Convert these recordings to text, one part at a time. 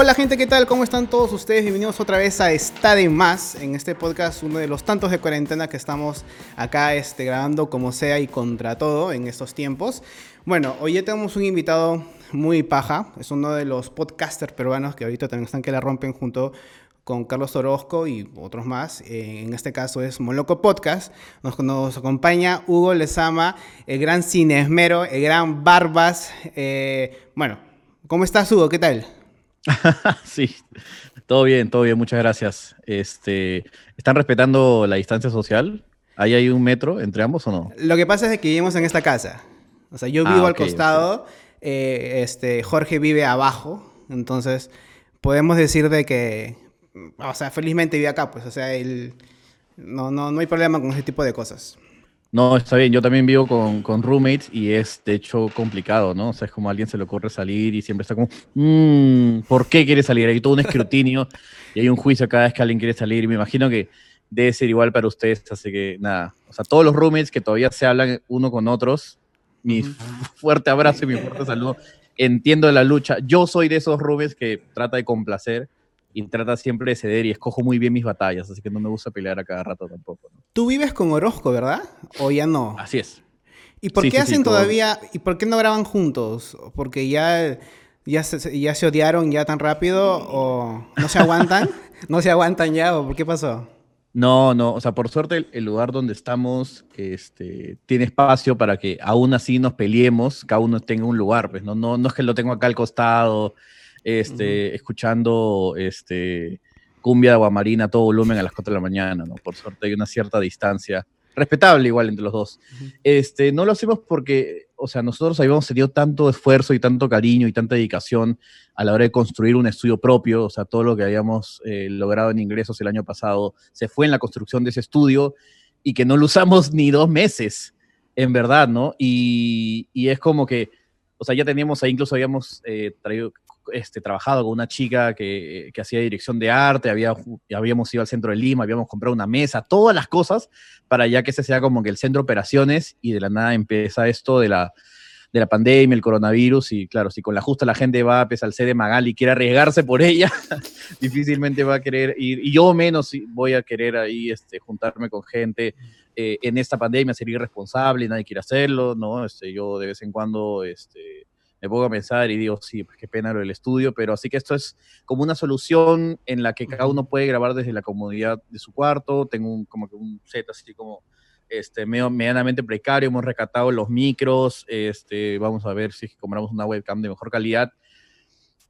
Hola gente, ¿qué tal? ¿Cómo están todos ustedes? Bienvenidos otra vez a Está de Más, en este podcast, uno de los tantos de cuarentena que estamos acá este, grabando como sea y contra todo en estos tiempos. Bueno, hoy ya tenemos un invitado muy paja, es uno de los podcasters peruanos que ahorita también están que la rompen junto con Carlos Orozco y otros más. Eh, en este caso es Moloco Podcast. Nos, nos, acompaña Hugo Lezama, el gran cinesmero, el gran Barbas. Eh, bueno, ¿cómo estás Hugo? ¿Qué tal? sí, todo bien, todo bien, muchas gracias. Este, ¿Están respetando la distancia social? ¿Ahí hay un metro entre ambos o no? Lo que pasa es que vivimos en esta casa. O sea, yo vivo ah, al costado, eh, este, Jorge vive abajo, entonces podemos decir de que o sea, felizmente vive acá, pues, o sea, él, no, no, no hay problema con ese tipo de cosas. No, está bien, yo también vivo con, con, roommates y es de hecho complicado, ¿no? O sea, es como a alguien se le ocurre salir y siempre está como, mmm, ¿por qué quiere salir? Hay todo un escrutinio y hay un juicio cada vez que alguien quiere salir. Y me imagino que debe ser igual para ustedes, así que nada, o sea, todos los roommates que todavía se hablan uno con otros, mi fuerte abrazo y mi fuerte saludo, entiendo la lucha, yo soy de esos roommates que trata de complacer y trata siempre de ceder y escojo muy bien mis batallas, así que no me gusta pelear a cada rato tampoco. Tú vives con Orozco, ¿verdad? ¿O ya no? Así es. ¿Y por qué hacen todavía, y por qué no graban juntos? ¿Porque ya, ya, se, ya se odiaron ya tan rápido o no se aguantan? ¿No se aguantan ya o por qué pasó? No, no, o sea, por suerte el, lugar donde estamos este, tiene espacio para que aún así nos peleemos, cada uno tenga un lugar, pues no, no, no es que lo tengo acá al costado este, escuchando este, cumbia de aguamarina a todo volumen a las 4 de la mañana, ¿no? Por suerte hay una cierta distancia, respetable igual entre los dos. este, no lo hacemos porque, o sea, nosotros habíamos tenido tanto esfuerzo y tanto cariño y tanta dedicación a la hora de construir un estudio propio, o sea, todo lo que habíamos eh, logrado en ingresos el año pasado se fue en la construcción de ese estudio y que no lo usamos ni dos meses, en verdad, ¿no? Y, y es como que, o sea, ya teníamos ahí, incluso habíamos eh, traído, este, trabajado con una chica que, que hacía dirección de arte, había, habíamos ido al centro de Lima, habíamos comprado una mesa, todas las cosas para ya que ese sea como que el centro de operaciones y de la nada empieza esto de la, de la pandemia, el coronavirus, y claro, si con la justa la gente va a pesar al de Magali quiere arriesgarse por ella, difícilmente va a querer ir, y yo menos voy a querer ahí este, juntarme con gente eh, en esta pandemia, ser irresponsable, nadie quiere hacerlo, ¿no? Este, yo de vez en cuando, este, me pongo a pensar y digo, sí, pues qué pena lo del estudio, pero así que esto es como una solución en la que cada uno puede grabar desde la comodidad de su cuarto. Tengo un, como que un set así como este, medio, medianamente precario, hemos recatado los micros, este, vamos a ver si compramos una webcam de mejor calidad.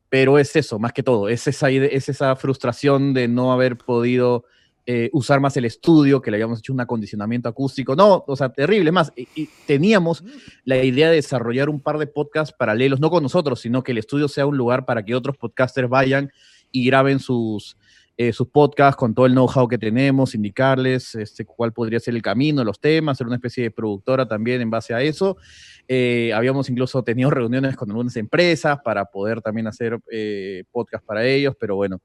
Pero es eso, más que todo, es esa, es esa frustración de no haber podido eh, usar más el estudio, que le habíamos hecho un acondicionamiento acústico. No, o sea, terrible. Más, y, teníamos la idea de desarrollar un par de podcasts paralelos, no con nosotros, sino que el estudio sea un lugar para que otros podcasters vayan y graben sus, eh, sus podcasts con todo el know-how que tenemos, indicarles este, cuál podría ser el camino, los temas, ser una especie de productora también en base a eso. Eh, habíamos incluso tenido reuniones con algunas empresas para poder también hacer podcasts para ellos, pero bueno,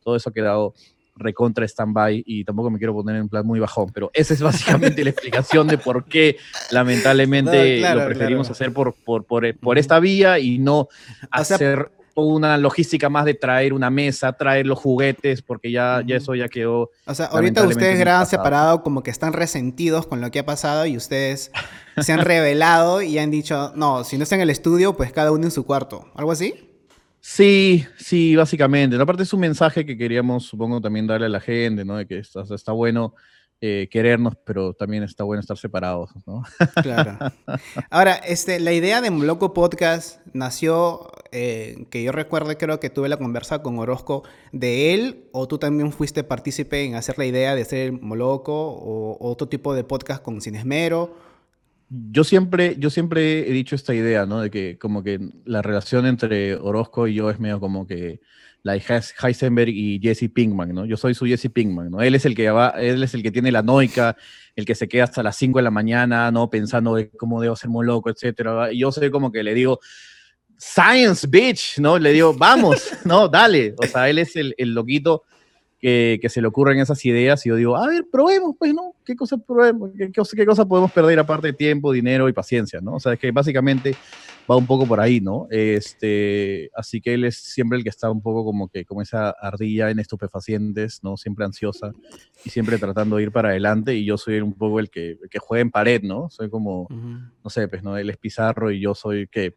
todo eso ha quedado recontra stand-by y tampoco me quiero poner en plan muy bajón, pero esa es básicamente la explicación de por qué lamentablemente lo preferimos hacer por, por, por, esta vía y no hacer una logística más de traer una mesa, traer los juguetes, porque ya, ya eso ya quedó. O sea, ahorita ustedes graban separado como que están resentidos con lo que ha pasado y ustedes se han revelado y han dicho, no, si no está en el estudio, pues cada uno en su cuarto. ¿Algo así? Sí, sí, básicamente. Aparte es un mensaje que queríamos, supongo, también darle a la gente, ¿no? De que está, está bueno eh, querernos, pero también está bueno estar separados, ¿no? Claro. Ahora, este, la idea de Moloco Podcast nació, eh, que yo recuerdo, creo que tuve la conversa con Orozco de él, o tú también fuiste partícipe en hacer la idea de hacer Moloco, o, o otro tipo de podcast con Cinesmero, yo siempre, yo siempre he dicho esta idea, ¿no? De que como que la relación entre Orozco y yo es medio como que la de Heisenberg y Jesse Pinkman, ¿no? Yo soy su Jesse Pinkman, ¿no? Él es el que va, él es el que tiene la noica, el que se queda hasta las 5 de la mañana, ¿no? Pensando de cómo debo ser muy loco, etcétera. Y yo soy como que le digo, science, bitch, ¿no? Le digo, vamos, ¿no? Dale. O sea, él es el, el loquito que, se le ocurren esas ideas y yo digo, a ver, probemos, pues, ¿no? ¿Qué cosa probemos? ¿Qué, qué, cosa podemos perder aparte de tiempo, dinero y paciencia, ¿no? O sea, es que básicamente va un poco por ahí, ¿no? Este, así que él es siempre el que está un poco como que como esa ardilla en estupefacientes, ¿no? Siempre ansiosa y siempre tratando de ir para adelante y yo soy un poco el que, que juega en pared, ¿no? Soy como, no sé, pues, ¿no? Él es Pizarro y yo soy que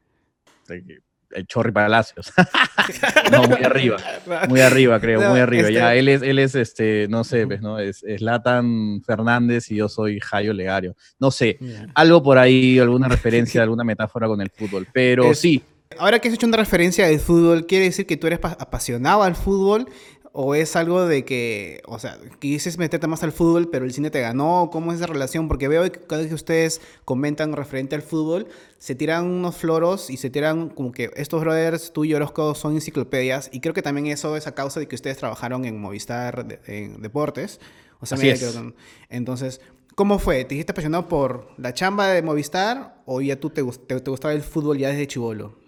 el Chorri Palacios. no, muy arriba. Muy arriba, creo, muy arriba. Ya, este él es, él es este, no sé, pues, ¿no? Es, es Latan Fernández y yo soy Jayo Legario. No sé, algo por ahí, alguna referencia, alguna metáfora con el fútbol. Pero sí. Ahora que has hecho una referencia del fútbol, ¿quiere decir que tú eres apasionado al fútbol ¿O es algo de que, o sea, quisiste meterte más al fútbol, pero el cine te ganó? ¿Cómo es esa relación? Porque veo que cada vez que ustedes comentan referente al fútbol, se tiran unos floros y se tiran como que estos brothers, tú y Orozco, son enciclopedias. Y creo que también eso es a causa de que ustedes trabajaron en Movistar en Deportes. O sea, entonces, ¿cómo fue? ¿Te dijiste apasionado por la chamba de Movistar o ya tú te, te, te gustaba el fútbol ya desde chivolo?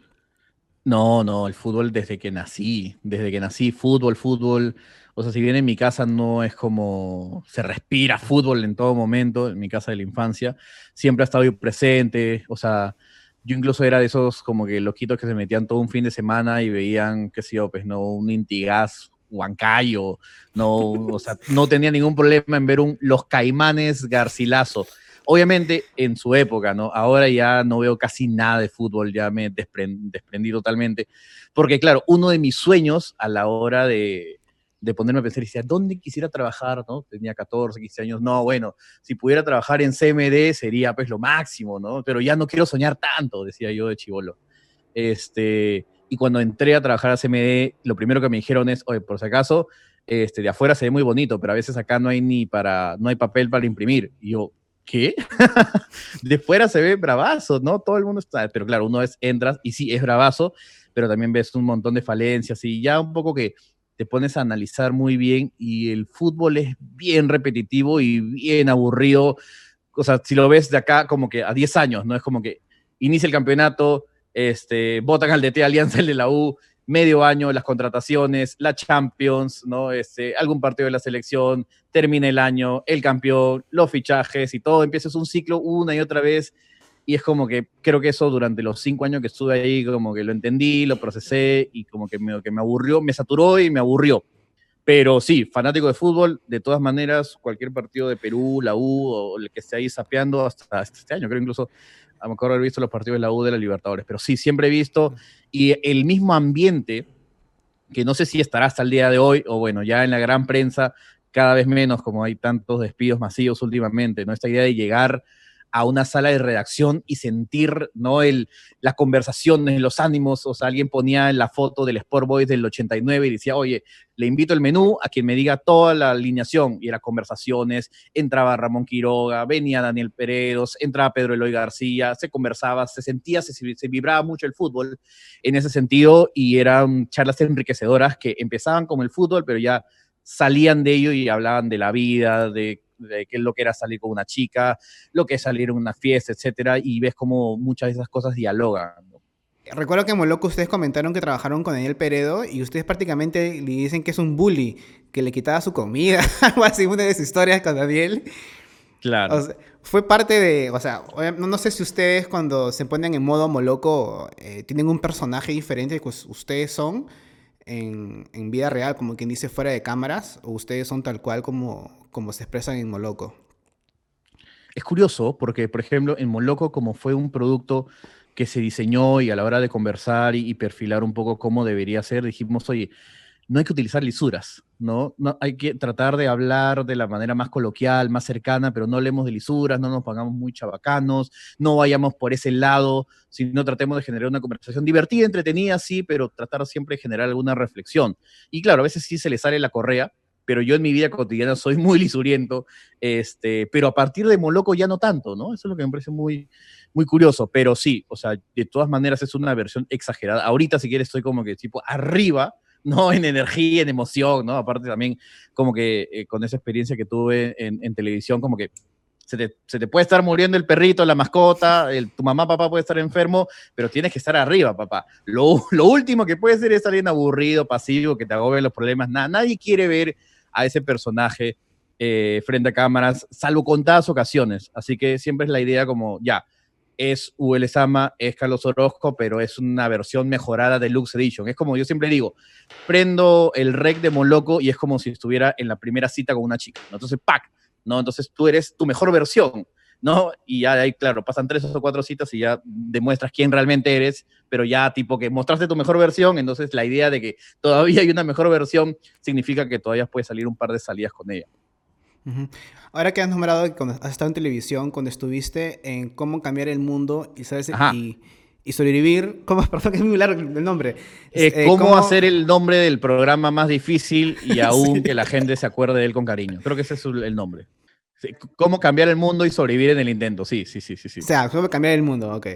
No, no, el fútbol desde que nací, desde que nací, fútbol, fútbol. O sea, si bien en mi casa no es como se respira fútbol en todo momento, en mi casa de la infancia, siempre ha estado presente. O sea, yo incluso era de esos como que loquitos que se metían todo un fin de semana y veían, qué sé yo, pues no, un Intigás Huancayo, no, o sea, no tenía ningún problema en ver un Los Caimanes Garcilaso Obviamente en su época, ¿no? Ahora ya no veo casi nada de fútbol, ya me desprendí totalmente. Porque claro, uno de mis sueños a la hora de, de ponerme a pensar, decía, ¿dónde quisiera trabajar? ¿no? Tenía 14, 15 años. No, bueno, si pudiera trabajar en CMD sería pues lo máximo, ¿no? Pero ya no quiero soñar tanto, decía yo de chivolo. Este, y cuando entré a trabajar a CMD, lo primero que me dijeron es, oye, por si acaso, este, de afuera se ve muy bonito, pero a veces acá no hay ni para, no hay papel para imprimir. Y yo, ¿qué? de fuera se ve bravazo, ¿no? Todo el mundo está, pero claro, uno es, entras y sí, es bravazo, pero también ves un montón de falencias y ya un poco que te pones a analizar muy bien y el fútbol es bien repetitivo y bien aburrido. O sea, si lo ves de acá como que a 10 años, ¿no? Es como que inicia el campeonato, este, votan al DT Alianza el de la U, medio año, las contrataciones, la Champions, ¿no? Este, algún partido de la selección, termina el año, el campeón, los fichajes y todo, empiezas un ciclo una y otra vez. Y es como que creo que eso durante los cinco años que estuve ahí, como que lo entendí, lo procesé y como que me, que me aburrió, me saturó y me aburrió. Pero sí, fanático de fútbol, de todas maneras, cualquier partido de Perú, la U o el que esté ahí sapeando hasta este año, creo incluso a lo mejor haber visto los partidos de la U de la Libertadores, pero sí, siempre he visto y el mismo ambiente, que no sé si estará hasta el día de hoy, o bueno, ya en la gran prensa, cada vez menos, como hay tantos despidos masivos últimamente, ¿no? Esta idea de llegar a una sala de redacción y sentir, ¿no? El, las conversaciones, los ánimos, o sea, alguien ponía la foto del Sport Boys del 89 y decía, oye, le invito el menú a quien me diga toda la alineación, y eran conversaciones, entraba Ramón Quiroga, venía Daniel Peredos, entraba Pedro Eloy García, se conversaba, se sentía, se, vibraba mucho el fútbol en ese sentido, y eran charlas enriquecedoras que empezaban como el fútbol, pero ya salían de ello y hablaban de la vida, de de qué es lo que era salir con una chica, lo que es salir en una fiesta, etcétera, y ves cómo muchas de esas cosas dialogan. Recuerdo que en Moloco ustedes comentaron que trabajaron con Daniel Peredo y ustedes prácticamente le dicen que es un bully, que le quitaba su comida, algo así, una de sus historias con Daniel. Claro. fue parte de, o sea, no, sé si ustedes cuando se ponen en modo Moloco eh, tienen un personaje diferente que ustedes son en, vida real, como quien dice fuera de cámaras, o ustedes son tal cual como, como se expresan en Moloco. Es curioso porque, por ejemplo, en Moloco, como fue un producto que se diseñó y a la hora de conversar y, perfilar un poco cómo debería ser, dijimos, oye, no hay que utilizar lisuras, ¿no? ¿no? Hay que tratar de hablar de la manera más coloquial, más cercana, pero no hablemos de lisuras, no nos pongamos muy chabacanos, no vayamos por ese lado, sino tratemos de generar una conversación divertida, entretenida, sí, pero tratar siempre de generar alguna reflexión. Y claro, a veces sí se le sale la correa, pero yo en mi vida cotidiana soy muy lisuriento, este, pero a partir de Moloco ya no tanto, ¿no? Eso es lo que me parece muy, muy curioso, pero sí, o sea, de todas maneras es una versión exagerada. Ahorita, si quieres, estoy como que tipo arriba, ¿no? En energía, en emoción, ¿no? Aparte también como que eh, con esa experiencia que tuve en, televisión, como que se te, puede estar muriendo el perrito, la mascota, el, tu mamá, papá puede estar enfermo, pero tienes que estar arriba, papá. Lo, lo último que puede ser es alguien aburrido, pasivo, que te agobie los problemas. nadie quiere ver a ese personaje eh, frente a cámaras, salvo contadas ocasiones. Así que siempre es la idea como, ya, es UL es Carlos Orozco, pero es una versión mejorada de Lux Edition. Es como yo siempre digo, prendo el rec de Moloco y es como si estuviera en la primera cita con una chica. Entonces, ¡pac! ¿no? Entonces tú eres tu mejor versión, ¿no? Y ya ahí, claro, pasan tres o cuatro citas y ya demuestras quién realmente eres, pero ya tipo que mostraste tu mejor versión, entonces la idea de que todavía hay una mejor versión significa que todavía puedes salir un par de salidas con ella. Ahora que has nombrado que cuando has estado en televisión, cuando estuviste en cómo cambiar el mundo y sabes y, sobrevivir, ¿cómo? Perdón que es muy largo el nombre. Eh, eh, ¿cómo, hacer el nombre del programa más difícil y aún que la gente se acuerde de él con cariño? Creo que ese es el nombre. ¿Cómo cambiar el mundo y sobrevivir en el intento? Sí, sí, sí, sí. sí. O sea, cómo cambiar el mundo, ok.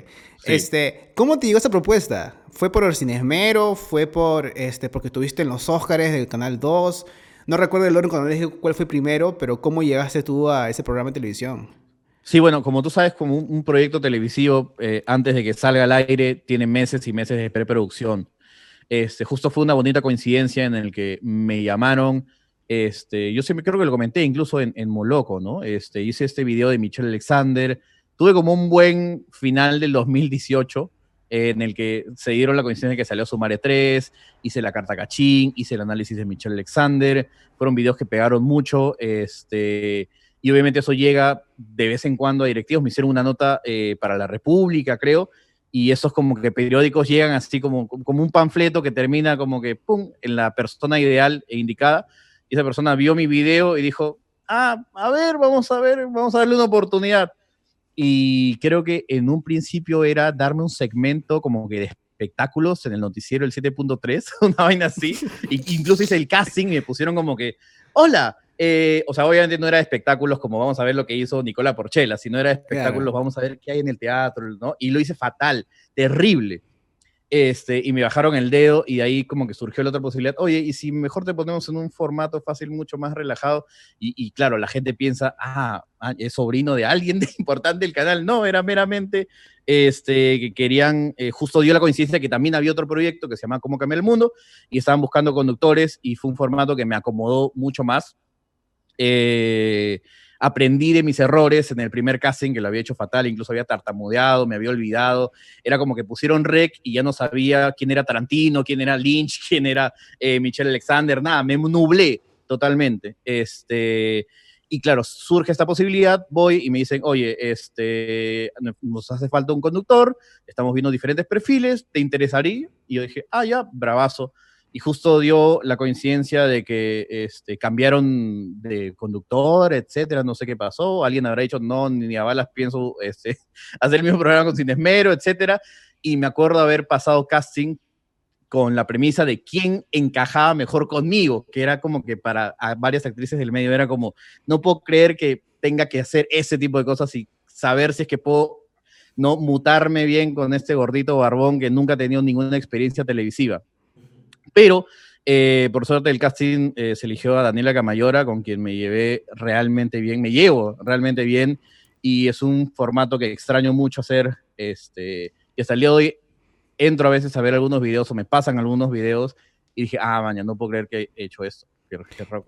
Este, ¿Cómo te llegó esa propuesta? ¿Fue por el Cinesmero? ¿Fue por, este, porque estuviste en los Óscares del Canal 2? No recuerdo el orden cuando dije cuál fue primero, pero ¿cómo llegaste tú a ese programa de televisión? Sí, bueno, como tú sabes, como un, proyecto televisivo, eh, antes de que salga al aire, tiene meses y meses de preproducción. Este, justo fue una bonita coincidencia en el que me llamaron, este, yo siempre creo que lo comenté incluso en, en Moloco, ¿no? Este, hice este video de Michelle Alexander, tuve como un buen final del 2018, en el que se dieron la coincidencia de que salió Sumare 3, hice la carta cachín, hice el análisis de Michelle Alexander, fueron videos que pegaron mucho, este, y obviamente eso llega de vez en cuando a directivos, me hicieron una nota eh, para la República, creo, y esos como que periódicos llegan así como, como un panfleto que termina como que, ¡pum!, en la persona ideal e indicada, y esa persona vio mi video y dijo, ah, a ver, vamos a ver, vamos a darle una oportunidad y creo que en un principio era darme un segmento como que de espectáculos en el noticiero el 7.3, una vaina así. incluso hice el casting y me pusieron como que, hola, eh, o sea, obviamente no era de espectáculos como vamos a ver lo que hizo Nicola Porchela, sino era de espectáculos, vamos a ver qué hay en el teatro, ¿no? Y lo hice fatal, terrible. Este, y me bajaron el dedo y de ahí como que surgió la otra posibilidad, oye, y si mejor te ponemos en un formato fácil, mucho más relajado, y, claro, la gente piensa, ah, ah, es sobrino de alguien importante el canal, no, era meramente, este, que querían, eh, justo dio la coincidencia que también había otro proyecto que se llama Cómo cambiar el mundo, y estaban buscando conductores, y fue un formato que me acomodó mucho más. Eh, aprendí de mis errores en el primer casting, que lo había hecho fatal, incluso había tartamudeado, me había olvidado. Era como que pusieron rec y ya no sabía quién era Tarantino, quién era Lynch, quién era eh, Michelle Alexander, nada, me nublé totalmente. Este, y claro, surge esta posibilidad, voy y me dicen, oye, este, nos hace falta un conductor, estamos viendo diferentes perfiles, ¿te interesaría? Y yo dije, ah, ya, bravazo y justo dio la coincidencia de que este, cambiaron de conductor, etcétera, no sé qué pasó, alguien habrá dicho, no, ni a balas pienso este, hacer el mismo programa con Sin Esmero, etcétera, y me acuerdo haber pasado casting con la premisa de quién encajaba mejor conmigo, que era como que para varias actrices del medio era como, no puedo creer que tenga que hacer ese tipo de cosas y saber si es que puedo no mutarme bien con este gordito barbón que nunca ha tenido ninguna experiencia televisiva. Pero eh, por suerte el casting eh, se eligió a Daniela Camayora, con quien me llevé realmente bien, me llevo realmente bien, y es un formato que extraño mucho hacer, este, y hasta el día de hoy entro a veces a ver algunos videos o me pasan algunos videos y dije, ah, mañana no puedo creer que he hecho esto.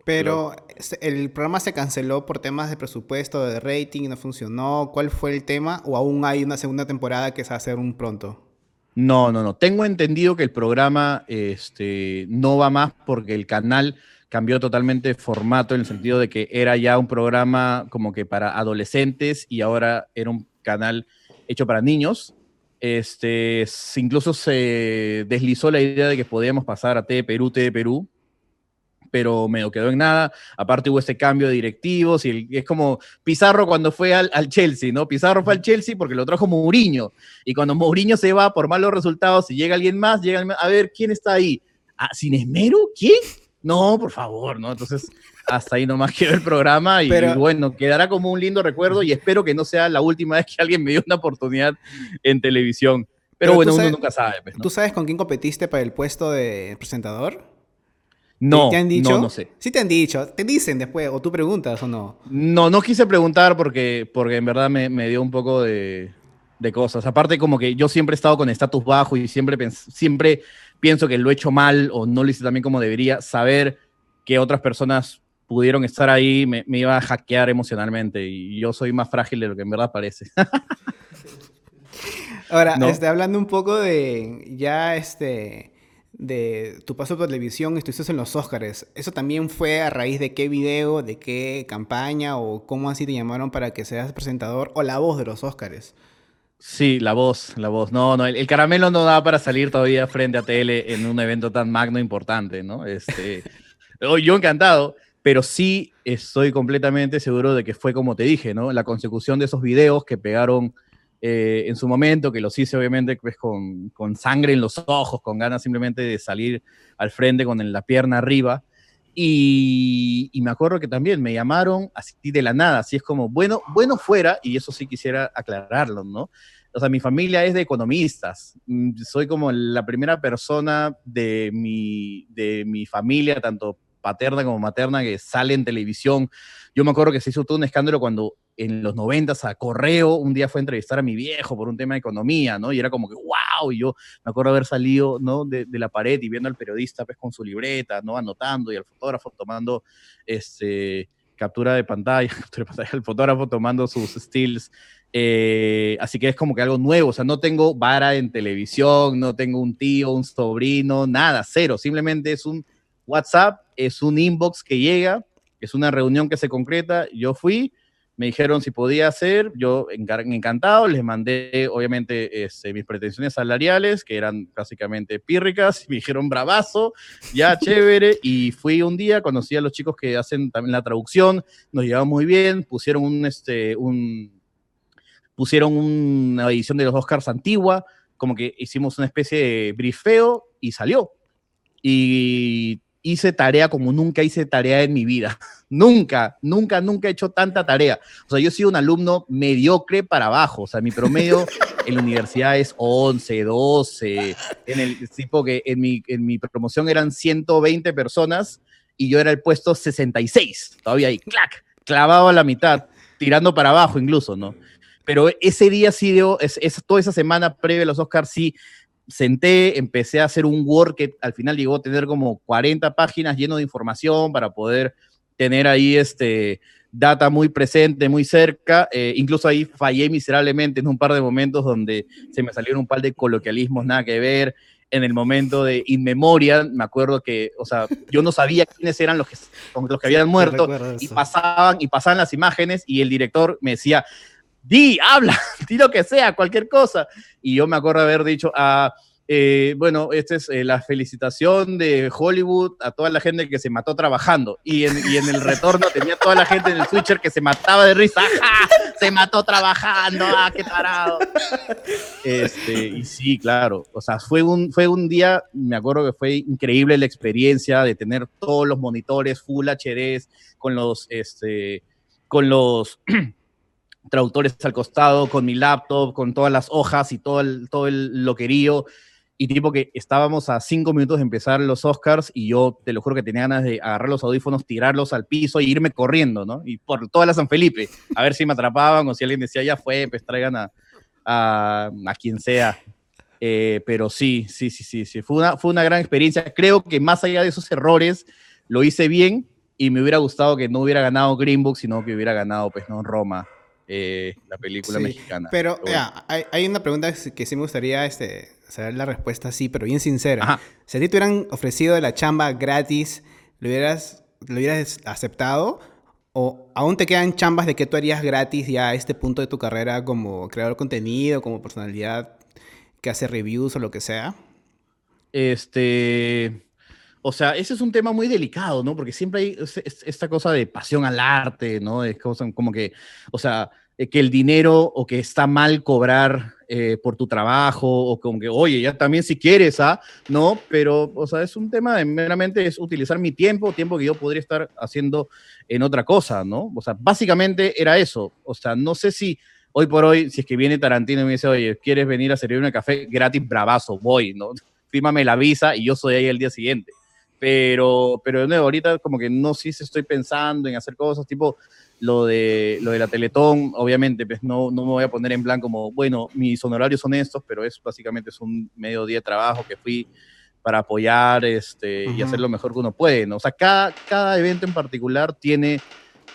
Pero el programa se canceló por temas de presupuesto, de rating, no funcionó. ¿Cuál fue el tema? ¿O aún hay una segunda temporada que se va a hacer un pronto? No, no, no. Tengo entendido que el programa este, no va más porque el canal cambió totalmente de formato en el sentido de que era ya un programa como que para adolescentes y ahora era un canal hecho para niños. Este, incluso se deslizó la idea de que podíamos pasar a T Perú, T Perú, pero me quedó en nada. Aparte hubo ese cambio de directivos y es como Pizarro cuando fue al, Chelsea, ¿no? Pizarro fue al Chelsea porque lo trajo Mourinho. Y cuando Mourinho se va por malos resultados y llega alguien más, llega a ver quién está ahí. ¿Ah, ¿Sin esmero? ¿Quién? No, por favor, ¿no? Entonces, hasta ahí nomás quedó el programa y, bueno, quedará como un lindo recuerdo y espero que no sea la última vez que alguien me dio una oportunidad en televisión. Pero, bueno, uno nunca sabe. Pues, ¿Tú sabes con quién competiste para el puesto de presentador? No, ¿Te han dicho? no, no sé. Sí te han dicho, te dicen después, o tú preguntas o no. No, no quise preguntar porque, porque en verdad me, me dio un poco de, de, cosas. Aparte como que yo siempre he estado con estatus bajo y siempre, siempre pienso que lo he hecho mal o no lo hice también como debería. Saber que otras personas pudieron estar ahí, me, iba a hackear emocionalmente y yo soy más frágil de lo que en verdad parece. Ahora, este, hablando un poco de ya este de tu paso por televisión, estuviste en los Oscars. ¿Eso también fue a raíz de qué video, de qué campaña o cómo así te llamaron para que seas presentador o la voz de los Oscars? Sí, la voz, la voz. No, no, el, caramelo no da para salir todavía frente a tele en un evento tan magno e importante, ¿no? Este, yo encantado, pero sí estoy completamente seguro de que fue como te dije, ¿no? La consecución de esos videos que pegaron eh, en su momento, que los hice obviamente pues, con, con, sangre en los ojos, con ganas simplemente de salir al frente con la pierna arriba. Y, y, me acuerdo que también me llamaron así de la nada, así es como, bueno, bueno fuera, y eso sí quisiera aclararlo, ¿no? O sea, mi familia es de economistas. Mm, soy como la primera persona de mi, de mi familia, tanto paterna como materna, que sale en televisión. Yo me acuerdo que se hizo todo un escándalo cuando en los noventas a Correo un día fue a entrevistar a mi viejo por un tema de economía, ¿no? Y era como que, wow, y yo me acuerdo haber salido, ¿no? De, la pared y viendo al periodista, pues, con su libreta, ¿no? Anotando y al fotógrafo tomando, este, captura de pantalla, captura de pantalla, el fotógrafo tomando sus stills. Eh, así que es como que algo nuevo, o sea, no tengo vara en televisión, no tengo un tío, un sobrino, nada, cero, simplemente es un WhatsApp, es un inbox que llega, es una reunión que se concreta, yo fui, me dijeron si podía hacer, yo encantado, les mandé obviamente este, mis pretensiones salariales, que eran básicamente pírricas, me dijeron bravazo, ya chévere, y fui un día, conocí a los chicos que hacen también la traducción, nos llevamos muy bien, pusieron un, este, un, pusieron una edición de los Oscars antigua, como que hicimos una especie de brifeo y salió. Y hice tarea como nunca hice tarea en mi vida. nunca, nunca, nunca he hecho tanta tarea. O sea, yo he sido un alumno mediocre para abajo. O sea, mi promedio en la universidad es 11, 12. En el tipo que en mi, en mi promoción eran 120 personas y yo era el puesto 66. Todavía ahí, clac, clavado a la mitad, tirando para abajo incluso, ¿no? Pero ese día sí dio, es, es, toda esa semana previa a los Oscars sí senté, empecé a hacer un Word que al final llegó a tener como 40 páginas lleno de información para poder tener ahí este data muy presente, muy cerca. Eh, incluso ahí fallé miserablemente en un par de momentos donde se me salieron un par de coloquialismos nada que ver. En el momento de In Memoria, me acuerdo que, o sea, yo no sabía quiénes eran los que, los que habían muerto y pasaban, y pasaban las imágenes y el director me decía, di, habla, di lo que sea, cualquier cosa. Y yo me acuerdo haber dicho, ah, eh, bueno, esta es eh, la felicitación de Hollywood a toda la gente que se mató trabajando. Y en, y en el retorno tenía toda la gente en el switcher que se mataba de risa. Se mató trabajando, ¡ah, qué parado! Este, y sí, claro. O sea, fue un, fue un día, me acuerdo que fue increíble la experiencia de tener todos los monitores Full HD con los, este, con los traductores al costado, con mi laptop, con todas las hojas y todo el, todo el loquerío. Y tipo que estábamos a cinco minutos de empezar los Oscars y yo te lo juro que tenía ganas de agarrar los audífonos, tirarlos al piso e irme corriendo, ¿no? Y por toda la San Felipe, a ver si me atrapaban o si alguien decía, ya fue, pues traigan a, a, a quien sea. Eh, pero sí, sí, sí, sí, sí. Fue una, fue una gran experiencia. Creo que más allá de esos errores, lo hice bien y me hubiera gustado que no hubiera ganado Green Book, sino que hubiera ganado, pues, no, Roma. Eh, la película mexicana. Pero, hay, una pregunta que sí me gustaría este, saber la respuesta así, pero bien sincera. Si a ti te hubieran ofrecido la chamba gratis, ¿lo hubieras, ¿lo hubieras aceptado? ¿O aún te quedan chambas de que tú harías gratis ya a este punto de tu carrera como creador de contenido, como personalidad que hace reviews o lo que sea? Este. O sea, ese es un tema muy delicado, ¿no? Porque siempre hay esta cosa de pasión al arte, ¿no? Es como que, o sea, eh, que el dinero o que está mal cobrar eh, por tu trabajo o como que, oye, ya también si quieres, ¿ah? No, pero, o sea, es un tema de meramente es utilizar mi tiempo, tiempo que yo podría estar haciendo en otra cosa, ¿no? O sea, básicamente era eso. O sea, no sé si hoy por hoy, si es que viene Tarantino y me dice, oye, ¿quieres venir a servirme un café gratis, bravazo? Voy, ¿no? Fírmame la visa y yo soy ahí el día siguiente. Pero, pero de nuevo, ahorita como que no sé si estoy pensando en hacer cosas tipo lo de, lo de la Teletón, obviamente, pues no, no me voy a poner en plan como, bueno, mis honorarios son estos, pero es básicamente es un medio día de trabajo que fui para apoyar este, y hacer lo mejor que uno puede, ¿no? O sea, cada, cada evento en particular tiene,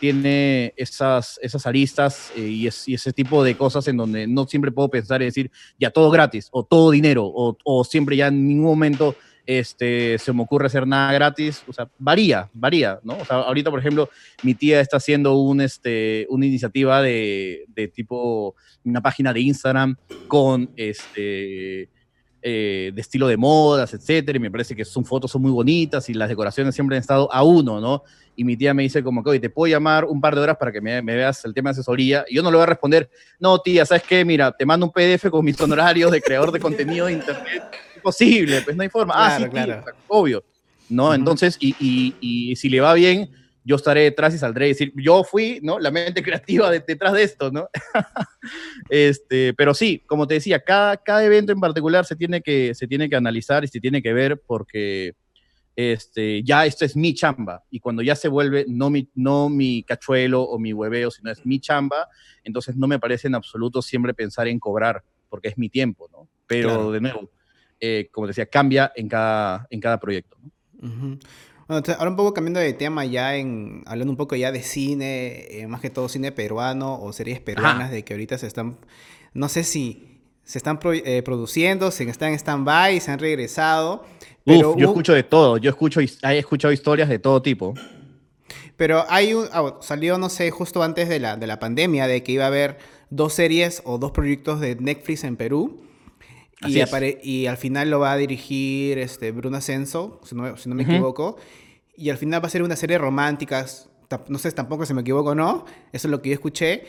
tiene esas, esas aristas eh, y, ese tipo de cosas en donde no siempre puedo pensar y decir, ya todo gratis, o todo dinero, o, o siempre ya en ningún momento este, se me ocurre hacer nada gratis, o sea, varía, varía, ¿no? O sea, ahorita, por ejemplo, mi tía está haciendo un, este, una iniciativa de, de tipo, una página de Instagram con, este, eh, de estilo de modas, etcétera, y me parece que son fotos son muy bonitas y las decoraciones siempre han estado a uno, ¿no? Y mi tía me dice como que, oye, te puedo llamar un par de horas para que me, veas el tema de asesoría, y yo no le voy a responder, no, tía, ¿sabes qué? Mira, te mando un PDF con mis honorarios de creador de contenido de internet, imposible, pues no hay forma. ah, sí, claro. obvio, ¿no? Entonces, y, y, y si le va bien, yo estaré detrás y saldré a decir, yo fui, ¿no? La mente creativa detrás de esto, ¿no? este, pero sí, como te decía, cada, cada evento en particular se tiene, que, se tiene que analizar y se tiene que ver porque este, ya esto es mi chamba. Y cuando ya se vuelve no mi, no mi cachuelo o mi hueveo, sino es mi chamba, entonces no me parece en absoluto siempre pensar en cobrar, porque es mi tiempo, ¿no? Pero de nuevo, eh, como decía, cambia en cada, en cada proyecto. ¿no? Bueno, ahora un poco cambiando de tema ya en hablando un poco ya de cine, eh, más que todo cine peruano o series peruanas de que ahorita se están, no sé si se están eh, produciendo, se están en stand-by, se han regresado. Pero yo escucho de todo, yo escucho, he escuchado historias de todo tipo. Pero hay un, ah, salió, no sé, justo antes de la, de la pandemia, de que iba a haber dos series o dos proyectos de Netflix en Perú. Y, y, al final lo va a dirigir este, Bruno Ascenso, si no, si no me equivoco. Y al final va a ser una serie romántica. No sé, tampoco se me equivoco, ¿no? Eso es lo que yo escuché.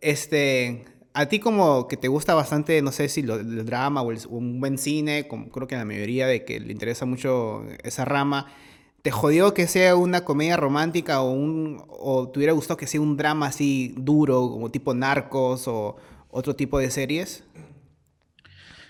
Este, a ti como que te gusta bastante, no sé si lo, el drama o, un buen cine, como creo que a la mayoría de que le interesa mucho esa rama, ¿te jodió que sea una comedia romántica o, un, o te hubiera gustado que sea un drama así duro, como tipo Narcos o otro tipo de series?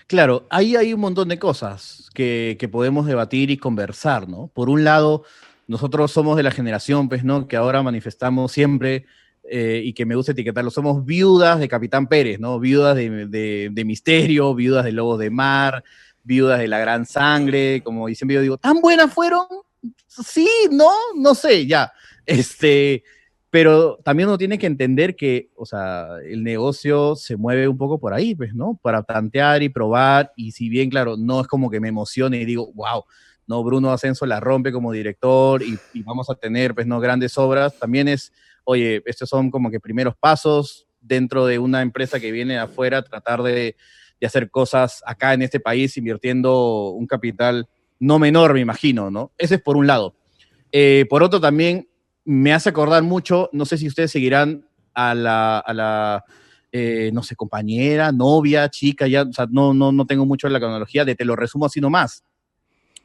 Claro, ahí hay un montón de cosas que, podemos debatir y conversar, ¿no? Por un lado, nosotros somos de la generación, pues, ¿no? Que ahora manifestamos siempre eh, y que me gusta etiquetarlo, somos viudas de Capitán Pérez, ¿no? Viudas de, Misterio, viudas de Lobos de Mar, viudas de la Gran Sangre, como siempre yo digo, ¿tan buenas fueron? Sí, no, no sé, ya. Este, pero también uno tiene que entender que, o sea, el negocio se mueve un poco por ahí, pues, ¿no? Para tantear y probar, y si bien, claro, no es como que me emocione y digo, wow, no, Bruno Ascenso la rompe como director y, vamos a tener, pues, no, grandes obras, también es, oye, estos son como que primeros pasos dentro de una empresa que viene de afuera, tratar de, de hacer cosas acá en este país invirtiendo un capital no menor, me imagino, ¿no? Ese es por un lado. Eh, por otro, también me hace acordar mucho, no sé si ustedes seguirán a la, a la eh, no sé, compañera, novia, chica, ya, o sea, no, no, no tengo mucho en la cronología, de te lo resumo así nomás.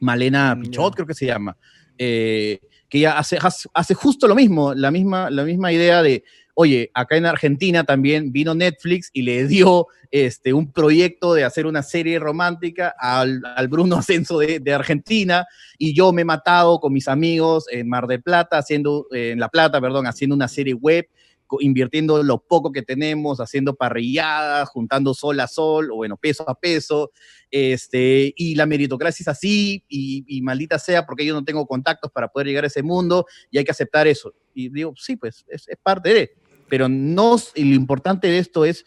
Malena mm, Pichot, creo que se llama, eh, que ella hace, hace justo lo mismo, la misma, la misma idea de, oye, acá en Argentina también vino Netflix y le dio este, un proyecto de hacer una serie romántica al, Bruno Ascenso de, Argentina y yo me he matado con mis amigos en Mar del Plata, haciendo, en La Plata, perdón, haciendo una serie web invirtiendo lo poco que tenemos, haciendo parrilladas, juntando sol a sol, o bueno, peso a peso, este, y la meritocracia es así, y, maldita sea, porque yo no tengo contactos para poder llegar a ese mundo, y hay que aceptar eso. Y digo, sí, pues es, es parte de, pero no, y lo importante de esto es,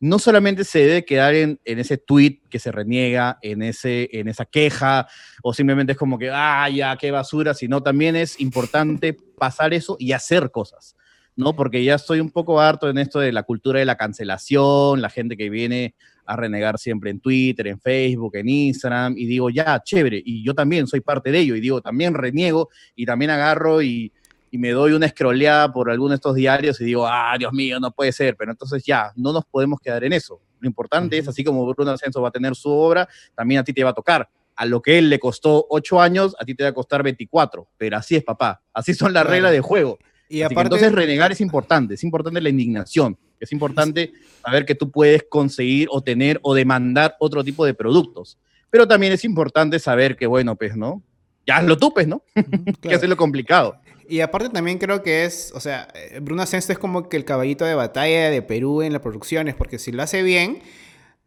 no solamente se debe quedar en, en, ese tweet que se reniega, en, ese, en esa queja, o simplemente es como que, ah, ya, qué basura, sino también es importante pasar eso y hacer cosas, ¿no? Porque ya estoy un poco harto en esto de la cultura de la cancelación, la gente que viene a renegar siempre en Twitter, en Facebook, en Instagram, y digo, ya, chévere, y yo también soy parte de ello, y digo, también reniego, y también agarro y y me doy una escroleada por alguno de estos diarios y digo, ah, Dios mío, no puede ser, pero entonces ya, no nos podemos quedar en eso. Lo importante es, así como Bruno Ascenso va a tener su obra, también a ti te va a tocar. A lo que él le costó ocho años, a ti te va a costar 24, pero así es, papá. Así son las reglas de juego. Y aparte, entonces renegar es importante, es importante la indignación, es importante saber que tú puedes conseguir o tener o demandar otro tipo de productos. Pero también es importante saber que, bueno, pues, ¿no? Ya lo tupes, ¿no? que es lo complicado. Y aparte también creo que es, o sea, eh, Bruno Ascenso es como que el caballito de batalla de Perú en las producciones, porque si lo hace bien,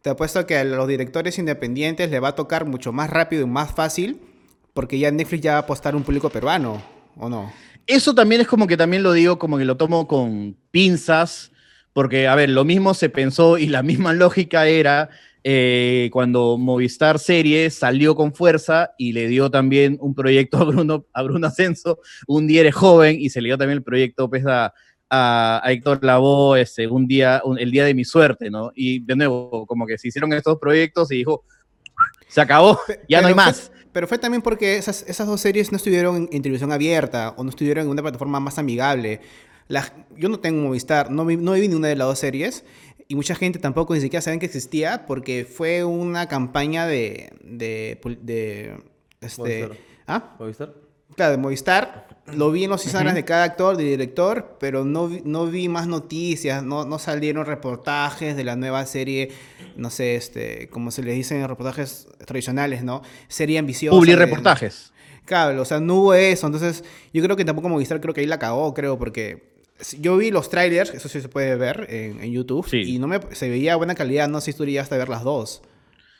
te apuesto que a los directores independientes le va a tocar mucho más rápido y más fácil porque ya Netflix ya va a apostar un público peruano, ¿o no? Eso también es como que también lo digo, como que lo tomo con pinzas, porque, a ver, lo mismo se pensó y la misma lógica era eh, cuando Movistar Series salió con fuerza y le dio también un proyecto a Bruno, a Bruno Ascenso, un día eres joven, y se le dio también el proyecto pues, a, a, Héctor Lavoe, este, un día, el día de mi suerte, ¿no? Y de nuevo, como que se hicieron estos proyectos y dijo, se acabó, ya no hay más. pero fue también porque esas, esas dos series no estuvieron en, televisión abierta o no estuvieron en una plataforma más amigable. yo no tengo Movistar, no vi, no vi ninguna de las dos series y mucha gente tampoco ni siquiera saben que existía porque fue una campaña de... de, de este, ¿Movistar? ¿Ah? ¿Movistar? Claro, de Movistar. Lo vi en los Instagrams de cada actor, de director, pero no vi, no vi más noticias, no, no salieron reportajes de la nueva serie, no sé, este, como se les dicen en reportajes tradicionales, ¿no? Serie ambiciosa. Publi reportajes. Claro, o sea, no hubo eso. Entonces, yo creo que tampoco Movistar creo que ahí la cagó, creo, porque yo vi los trailers, eso sí se puede ver en, en YouTube, y no me, se veía buena calidad, no sé si tú llegaste a ver las dos.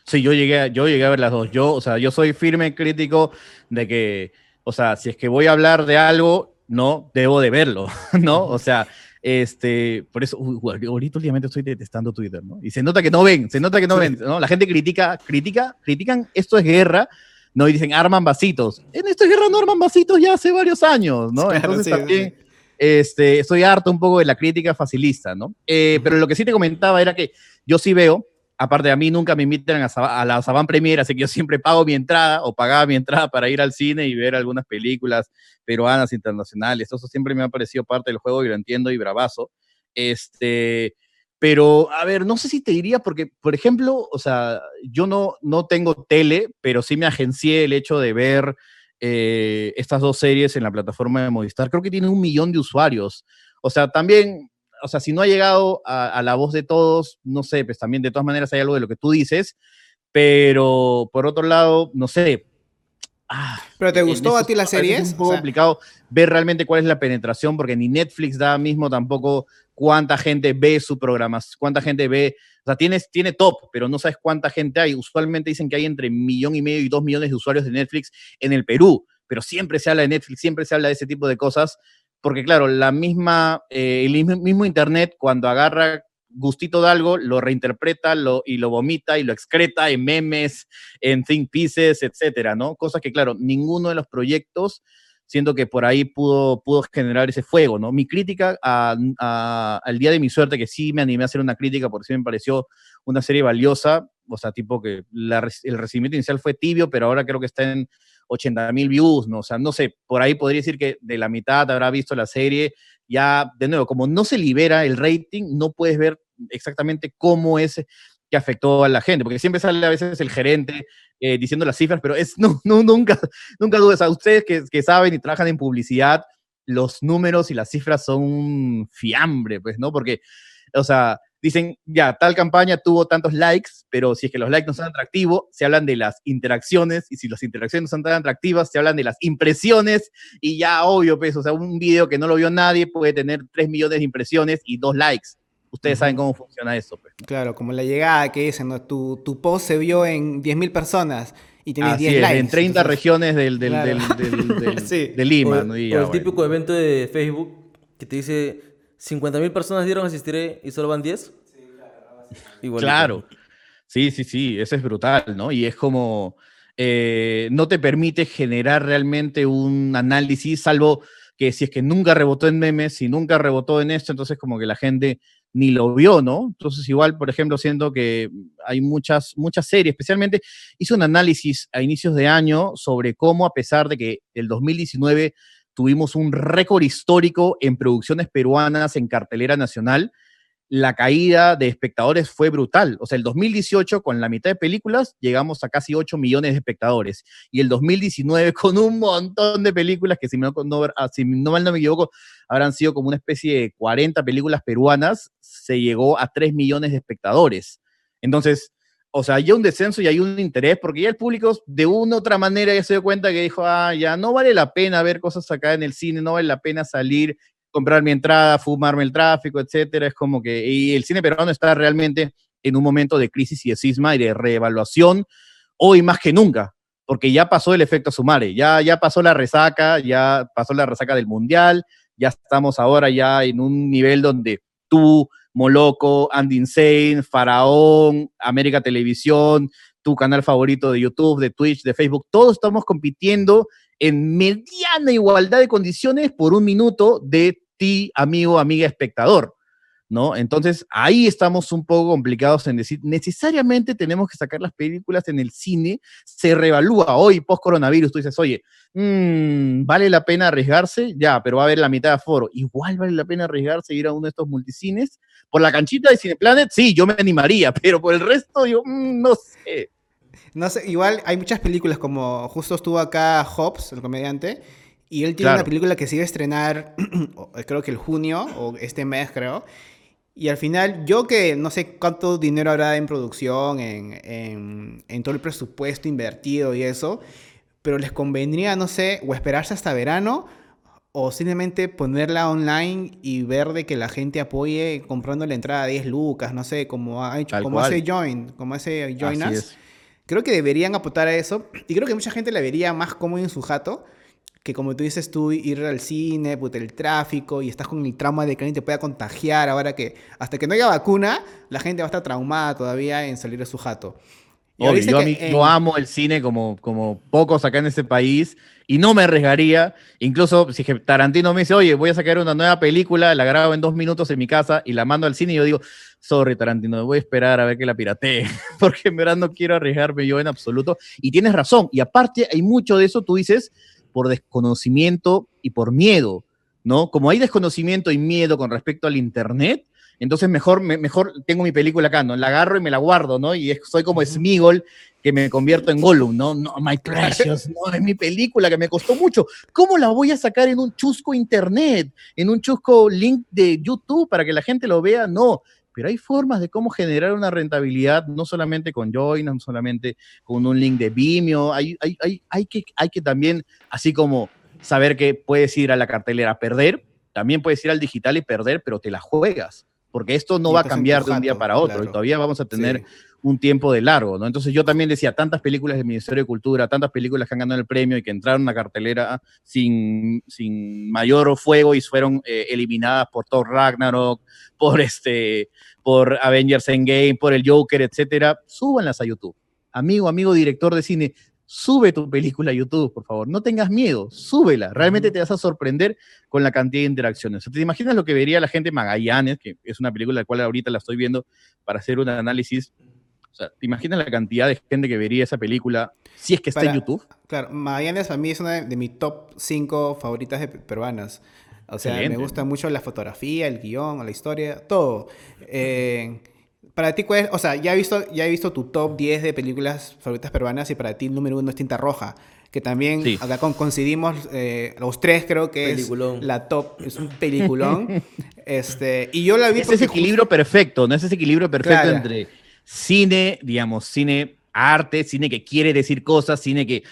Sí, yo llegué, a, yo llegué a ver las dos. Yo, o sea, yo soy firme crítico de que o sea, si es que voy a hablar de algo, no, debo de verlo, ¿no? O sea, este, por eso, ahorita últimamente estoy detestando Twitter, ¿no? Y se nota que no ven, se nota que no ven, ¿no? La gente critica, critica, critican, esto es guerra, ¿no? Y dicen, arman vasitos. En esto es guerra no arman vasitos ya hace varios años, ¿no? Entonces también, este, estoy harto un poco de la crítica facilista, ¿no? Eh, pero lo que sí te comentaba era que yo sí veo Aparte, a mí nunca me invitan a, la Saban Premier, así que yo siempre pago mi entrada o pagaba mi entrada para ir al cine y ver algunas películas peruanas, internacionales. Eso siempre me ha parecido parte del juego y lo entiendo y bravazo. Este, pero, a ver, no sé si te diría, porque, por ejemplo, o sea, yo no, no tengo tele, pero sí me agencié el hecho de ver eh, estas dos series en la plataforma de Movistar. Creo que tiene un millón de usuarios. O sea, también o sea, si no ha llegado a, la voz de todos, no sé, pues también de todas maneras hay algo de lo que tú dices, pero por otro lado, no sé. Ah, ¿Pero te gustó a ti la serie? Es un poco complicado ver realmente cuál es la penetración, porque ni Netflix da mismo tampoco cuánta gente ve su programa, cuánta gente ve, o sea, tienes, tiene top, pero no sabes cuánta gente hay. Usualmente dicen que hay entre millón y medio y dos millones de usuarios de Netflix en el Perú, pero siempre se habla de Netflix, siempre se habla de ese tipo de cosas porque claro, la misma, eh, el mismo Internet cuando agarra gustito de algo, lo reinterpreta lo, y lo vomita y lo excreta en memes, en think pieces, etcétera, ¿no? Cosas que, claro, ninguno de los proyectos siento que por ahí pudo, pudo generar ese fuego, ¿no? Mi crítica al día de mi suerte, que sí me animé a hacer una crítica porque sí me pareció una serie valiosa, o sea, tipo que el recibimiento inicial fue tibio, pero ahora creo que está en 80 mil views, ¿no? O sea, no sé, por ahí podría decir que de la mitad habrá visto la serie. Ya, de nuevo, como no se libera el rating, no puedes ver exactamente cómo es que afectó a la gente, porque siempre sale a veces el gerente eh, diciendo las cifras, pero es, no, nunca, nunca dudes, a ustedes que, que saben y trabajan en publicidad, los números y las cifras son un fiambre, pues, ¿no? Porque, o sea, dicen, ya, tal campaña tuvo tantos likes, pero si es que los likes no son atractivos, se hablan de las interacciones, y si las interacciones no son tan atractivas, se hablan de las impresiones, y ya, obvio, pues, o sea, un video que no lo vio nadie puede tener 3 millones de impresiones y 2 likes. Ustedes saben cómo funciona eso. Pues. Claro, como la llegada que dicen, ¿no? tu, tu post se vio en 10.000 personas y tienes 10 likes. En 30 regiones del, del, del, de Lima. ¿no? el típico evento de Facebook que te dice 50.000 personas dieron asistiré y solo van 10. Sí, claro. Sí, sí, sí, eso es brutal, ¿no? Y es como, eh, no te permite generar realmente un análisis, salvo que si es que nunca rebotó en memes, si nunca rebotó en esto, entonces como que la gente ni lo vio, ¿no? Entonces igual, por ejemplo, siento que hay muchas, muchas series, especialmente hice un análisis a inicios de año sobre cómo a pesar de que el 2019 tuvimos un récord histórico en producciones peruanas en cartelera nacional, la caída de espectadores fue brutal. O sea, el 2018 con la mitad de películas llegamos a casi 8 millones de espectadores. Y el 2019 con un montón de películas que si, no, ah, si no mal no me equivoco, habrán sido como una especie de 40 películas peruanas, llegó a 3 millones de espectadores. Entonces, o sea, hay un descenso y hay un interés, porque ya el público de una u otra manera ya se dio cuenta que dijo, ah, ya no vale la pena ver cosas acá en el cine, no vale la pena salir, comprar mi entrada, fumarme el tráfico, etcétera. Es como que, el cine peruano está realmente en un momento de crisis y de cisma y de reevaluación, hoy más que nunca, porque ya pasó el efecto Sumare, ya, ya pasó la resaca, ya pasó la resaca del Mundial, ya estamos ahora ya en un nivel donde tú, Moloco, Andy Insane, Faraón, América Televisión, tu canal favorito de YouTube, de Twitch, de Facebook, todos estamos compitiendo en mediana igualdad de condiciones por un minuto de ti, amigo, amiga, espectador. ¿no? Entonces ahí estamos un poco complicados en decir, necesariamente tenemos que sacar las películas en el cine, se revalúa hoy post coronavirus, tú dices, oye, mmm, ¿vale la pena arriesgarse? Ya, pero va a haber la mitad de aforo. Igual vale la pena arriesgarse ir a uno de estos multicines. Por la canchita de Cineplanet, sí, yo me animaría, pero por el resto yo mmm, no sé. No sé, igual hay muchas películas como justo estuvo acá Hobbs, el comediante, y él tiene claro. una película que se iba a estrenar, creo que el junio, o este mes creo, y al final, yo que no sé cuánto dinero habrá en producción, en, en, en, todo el presupuesto invertido y eso, pero les convendría, no sé, o esperarse hasta verano, o simplemente ponerla online y ver de que la gente apoye comprando la entrada a 10 lucas, no sé, como ha hecho, como hace Join, como hace Join Us. Creo que deberían apuntar a eso, y creo que mucha gente la vería más cómodo en su jato, que como tú dices tú, ir al cine, puta, el tráfico, y estás con el trauma de que alguien te pueda contagiar, ahora que hasta que no haya vacuna, la gente va a estar traumada todavía en salir de su jato. Obvio, yo, a mí, en... yo amo el cine como, como pocos acá en este país y no me arriesgaría, incluso si Tarantino me dice, oye, voy a sacar una nueva película, la grabo en dos minutos en mi casa y la mando al cine y yo digo, sorry Tarantino, voy a esperar a ver que la piratee, porque en verdad no quiero arriesgarme yo en absoluto. Y tienes razón, y aparte hay mucho de eso, tú dices, por desconocimiento y por miedo, ¿no? Como hay desconocimiento y miedo con respecto al Internet, entonces mejor, me, mejor tengo mi película acá, ¿no? La agarro y me la guardo, ¿no? Y es, soy como Smigol que me convierto en Gollum, ¿no? No, my precious, no, es mi película que me costó mucho. ¿Cómo la voy a sacar en un chusco internet, en un chusco link de YouTube para que la gente lo vea? No, pero hay formas de cómo generar una rentabilidad, no solamente con Join, no solamente con un link de Vimeo, hay, hay, hay, hay, que, hay que también, así como saber que puedes ir a la cartelera a perder, también puedes ir al digital y perder, pero te la juegas, porque esto no va a cambiar de un día para otro, claro. y todavía vamos a tener sí. un tiempo de largo, ¿no? Entonces yo también decía, tantas películas del Ministerio de Cultura, tantas películas que han ganado el premio y que entraron a la cartelera sin, sin mayor fuego y fueron eh, eliminadas por Thor Ragnarok, por este, por Avengers Endgame, por el Joker, etcétera, súbanlas a YouTube. Amigo, amigo director de cine, sube tu película a YouTube, por favor. No tengas miedo, súbela. Realmente te vas a sorprender con la cantidad de interacciones. ¿Te imaginas lo que vería la gente Magallanes, que es una película la cual ahorita la estoy viendo para hacer un análisis? O sea, ¿te imaginas la cantidad de gente que vería esa película si es que está para, en YouTube? Claro, Magallanes a mí es una de, de mis top 5 favoritas de peruanas. O sea, Excelente. me gusta mucho la fotografía, el guion, la historia, todo. Eh, para ti, ¿cuál es? O sea, ya he, visto, ya he visto tu top 10 de películas favoritas peruanas y para ti el número uno es Tinta Roja. Que también sí. acá coincidimos, eh, los tres creo que peliculón. es la top, es un peliculón. este, y yo la vi Es ese equilibrio justo... perfecto, ¿no? Es ese equilibrio perfecto claro. entre cine, digamos, cine arte, cine que quiere decir cosas, cine que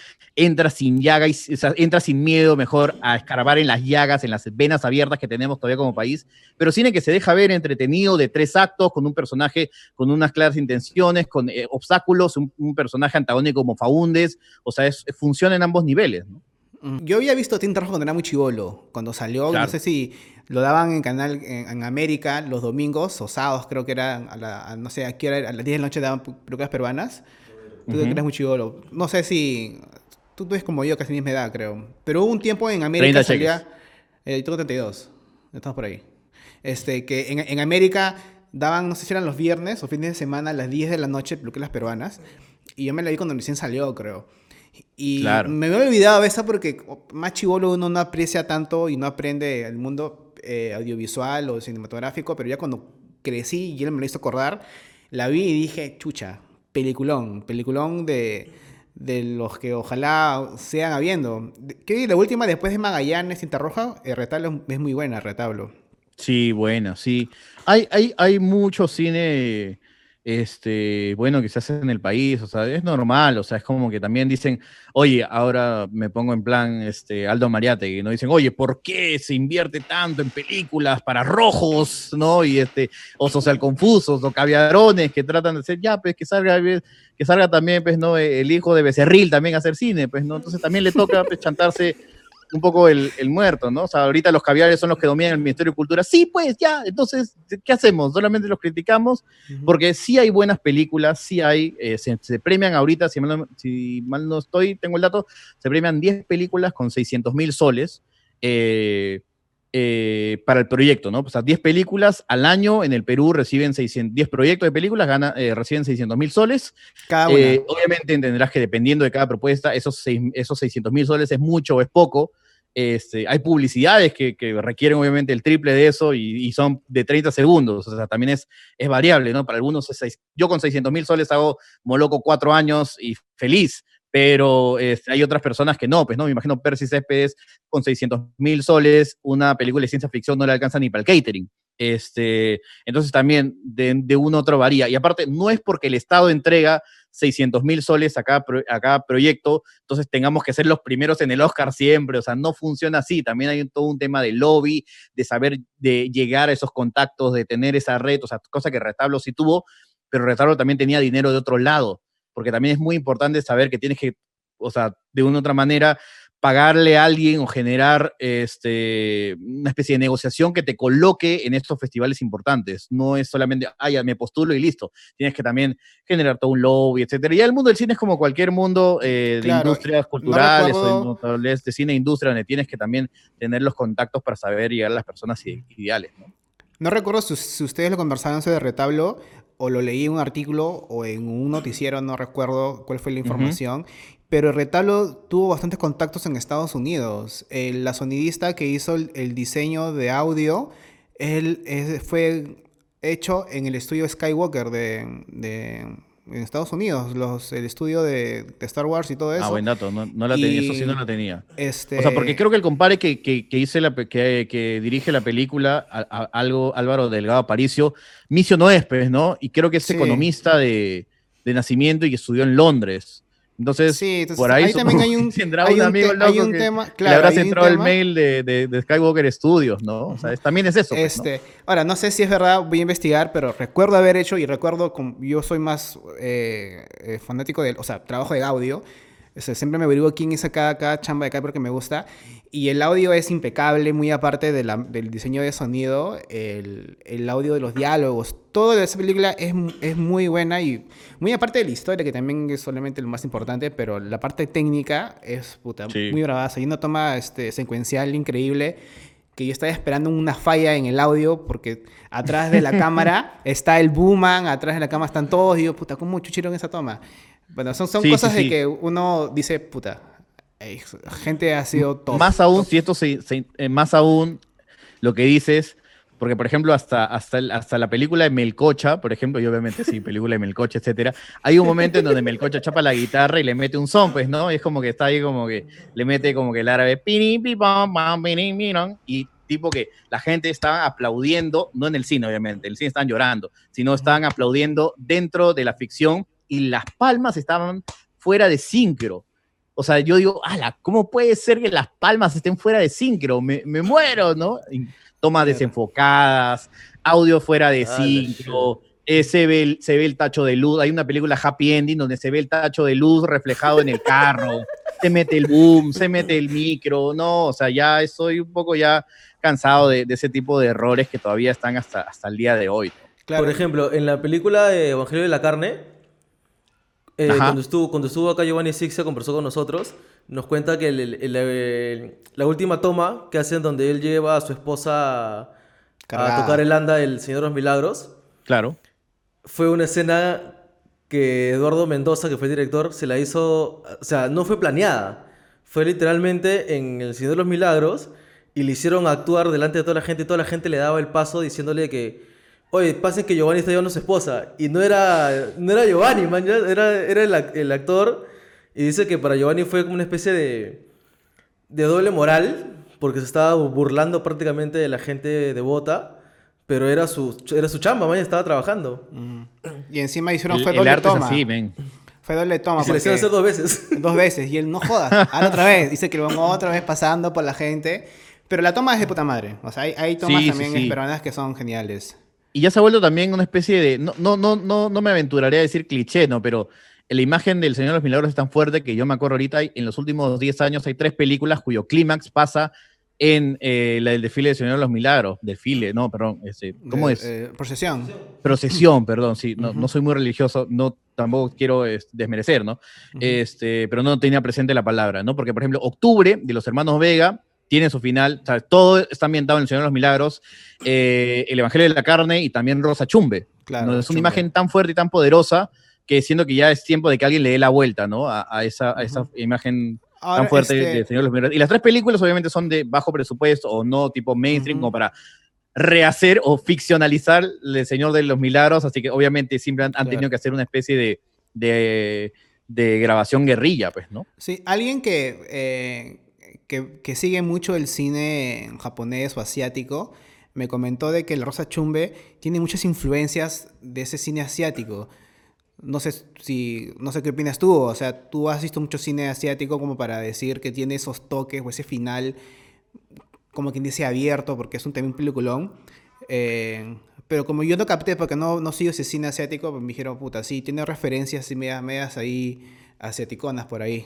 entra sin llaga y o sea, entra sin miedo, mejor a escarbar en las llagas, en las venas abiertas que tenemos todavía como país, pero cine que se deja ver entretenido de tres actos, con un personaje con unas claras intenciones, con eh, obstáculos, un, un, personaje antagónico como Faúndes, o sea, es, funciona en ambos niveles, ¿no? Yo había visto Roja cuando era muy chivolo, cuando salió, claro. no sé si lo daban en canal en, en, América los domingos o sábados, creo que era, a la, a, no sé, aquí era, a las 10 de la noche daban películas peruanas. Tú uh -huh. eres muy chivolo. No sé si Tú, tú eres como yo, casi misma edad, creo. Pero hubo un tiempo en América salía. Eh, tengo 32. Estamos por ahí. Este, que en, en, América daban, no sé si eran los viernes o fines de semana, a las 10 de la noche, películas peruanas. Y yo me la vi cuando recién salió, creo. Y claro. me había olvidado esa porque más chivolo uno no aprecia tanto y no aprende el mundo eh, audiovisual o cinematográfico, pero ya cuando crecí y él me lo hizo acordar, la vi y dije, chucha, peliculón, peliculón de de los que ojalá sean habiendo. Que la última, después de Magallanes, Cinta Roja, el retablo es muy buena, el retablo. Sí, bueno, sí. Hay, hay, hay mucho cine este, bueno, que se hace en el país, o sea, es normal, o sea, es como que también dicen, oye, ahora me pongo en plan este, Aldo Mariate, y no dicen, oye, ¿por qué se invierte tanto en películas para rojos, no? Y este, o social confusos, o caviarones que tratan de hacer, ya, pues que salga, que salga también, pues, ¿no? El hijo de Becerril también a hacer cine, pues, ¿no? Entonces también le toca pues, chantarse un poco el, muerto, ¿no? O sea, ahorita los caviares son los que dominan el Ministerio de Cultura. Sí, pues ya, entonces, ¿qué hacemos? ¿Solamente los criticamos? Porque sí hay buenas películas, sí hay, eh, se, premian ahorita, si mal, no, si mal, no, estoy, tengo el dato, se premian 10 películas con 600 mil soles. Eh, eh, para el proyecto, ¿no? O sea, 10 películas al año en el Perú reciben 600, 10 proyectos de películas gana, reciben 600 mil soles. Cada obviamente entenderás que dependiendo de cada propuesta, esos, esos 600 mil soles es mucho o es poco. Este, hay publicidades que, requieren obviamente el triple de eso y, son de 30 segundos, o sea, también es, variable, ¿no? Para algunos es yo con 600 mil soles hago Moloco cuatro años y feliz, pero este, hay otras personas que no, pues no, me imagino Percy Céspedes con 600 mil soles, una película de ciencia ficción no le alcanza ni para el catering. Este, entonces también de, de uno a otro varía. Y aparte, no es porque el Estado entrega 600 mil soles a cada, a cada proyecto, entonces tengamos que ser los primeros en el Oscar siempre, o sea, no funciona así, también hay todo un tema de lobby, de saber, de llegar a esos contactos, de tener esa red, o sea, cosa que Retablo sí tuvo, pero Retablo también tenía dinero de otro lado, porque también es muy importante saber que tienes que, o sea, de una u otra manera, pagarle a alguien o generar este, una especie de negociación que te coloque en estos festivales importantes. No es solamente, ah, ya me postulo y listo. Tienes que también generar todo un lobby, etcétera. Y el mundo del cine es como cualquier mundo eh, de industrias culturales o de, de cine e industria, donde tienes que también tener los contactos para saber llegar a las personas ideales. ¿no? No recuerdo si, ustedes lo conversaron sobre retablo o lo leí en un artículo o en un noticiero, no recuerdo cuál fue la información, pero Retablo tuvo bastantes contactos en Estados Unidos. la sonidista que hizo el, diseño de audio, él, fue hecho en el estudio Skywalker de, en Estados Unidos, los, el estudio de, Star Wars y todo ah, eso. Ah, buen dato, no, la tenía, eso sí no la tenía. Este... O sea, porque creo que el compadre que, que, que la, que, que, dirige la película, algo, Álvaro Delgado Aparicio, Misio no es, pues, ¿no? Y creo que es economista de, de nacimiento y que estudió en Londres. Entonces, por ahí, también hay un, hay un amigo loco un tema, claro, le habrás entrado el mail de, de, Skywalker Studios, ¿no? O sea, también es eso. Pues, este, Ahora, no sé si es verdad, voy a investigar, pero recuerdo haber hecho y recuerdo, yo soy más eh, eh, fanático del, o sea, trabajo de audio. O sea, siempre me averiguo quién hizo cada, cada chamba de acá porque me gusta. Y el audio es impecable, muy aparte de la, del diseño de sonido, el, el, audio de los diálogos, todo de esa película es, es, muy buena y muy aparte de la historia, que también es solamente lo más importante, pero la parte técnica es puta, muy bravaza. Hay una toma este, secuencial increíble que yo estaba esperando una falla en el audio porque atrás de la cámara está el Booman, atrás de la cámara están todos y yo, puta, ¿cómo chuchieron esa toma? Bueno, son, son cosas de que uno dice, puta, gente ha sido top. Más aún, si esto se, eh, más aún lo que dices, porque por ejemplo hasta, hasta, hasta la película de Melcocha, por ejemplo, y obviamente sí, película de Melcocha, etcétera, hay un momento en donde Melcocha chapa la guitarra y le mete un son, pues, ¿no? Y es como que está ahí como que le mete como que el árabe y tipo que la gente estaba aplaudiendo, no en el cine obviamente, en el cine estaban llorando, sino estaban aplaudiendo dentro de la ficción y las palmas estaban fuera de sincro. O sea, yo digo, ala, ¿cómo puede ser que las palmas estén fuera de sincro? Me, muero, ¿no? Tomas desenfocadas, audio fuera de sincro, eh, se, ve el, se ve el tacho de luz. Hay una película Happy Ending donde se ve el tacho de luz reflejado en el carro, se mete el boom, se mete el micro, no, o sea, ya estoy un poco ya cansado de, ese tipo de errores que todavía están hasta, hasta el día de hoy. Por ejemplo, en la película de Evangelio de la Carne, eh, cuando, estuvo, cuando estuvo acá Giovanni Sixia, conversó con nosotros, nos cuenta que la última toma que hacen donde él lleva a su esposa a, tocar el anda del Señor de los Milagros. Claro. Fue una escena que Eduardo Mendoza, que fue el director, se la hizo, o sea, no fue planeada. Fue literalmente en El Señor de los Milagros y le hicieron actuar delante de toda la gente y toda la gente le daba el paso diciéndole que Oye, pasen que Giovanni está llevando a su esposa. Y no era, no era Giovanni, man, era, era el, actor. Y dice que para Giovanni fue como una especie de, de doble moral, porque se estaba burlando prácticamente de la gente devota. Pero era su, era su chamba, man, estaba trabajando. Y encima hicieron El, fue el doble arte es toma. así, men. Fue doble toma. Y se le hicieron hacer dos veces. Dos veces. Y él no joda. Ahora otra vez. Dice que lo van otra vez pasando por la gente. Pero la toma es de puta madre. O sea, hay, hay tomas Sí, sí, también sí. peruanas que son geniales. Y ya se ha vuelto también una especie de. No, no, no, no, no me aventuraría a decir cliché, ¿no? Pero la imagen del Señor de los Milagros es tan fuerte que yo me acuerdo ahorita, en los últimos 10 años hay tres películas cuyo clímax pasa en eh, la del desfile del Señor de los Milagros. Desfile, no, perdón. Este, ¿Cómo Eh, es? eh, procesión. Procesión, perdón, sí. No, Ujú. no soy muy religioso, no tampoco quiero desmerecer, ¿no? este, pero no tenía presente la palabra, ¿no? Porque, por ejemplo, Octubre de los hermanos Vega tiene su final, o sea, todo está ambientado en el Señor de los Milagros, eh, el Evangelio de la Carne y también Rosa Chumbe. Claro, ¿no? Es una imagen tan fuerte y tan poderosa que siento que ya es tiempo de que alguien le dé la vuelta, ¿no? A, a esa, a esa imagen Ahora, tan fuerte este, del Señor de los Milagros. Y las tres películas obviamente son de bajo presupuesto o no tipo mainstream Ujú. como para rehacer o ficcionalizar el Señor de los Milagros, así que obviamente siempre han, han Claro. tenido que hacer una especie de, de, de grabación guerrilla, pues, ¿no? Sí, alguien que, eh, que, sigue mucho el cine japonés o asiático me comentó de que el Rosa Chumbe tiene muchas influencias de ese cine asiático. No sé si, no sé qué opinas tú, o sea, tú has visto mucho cine asiático como para decir que tiene esos toques o ese final, como quien dice abierto, porque es un también peliculón. Eh, pero como yo no capté, porque no, no sigo ese cine asiático, pues me dijeron, puta, sí, tiene referencias así medias, medias ahí asiaticonas por ahí.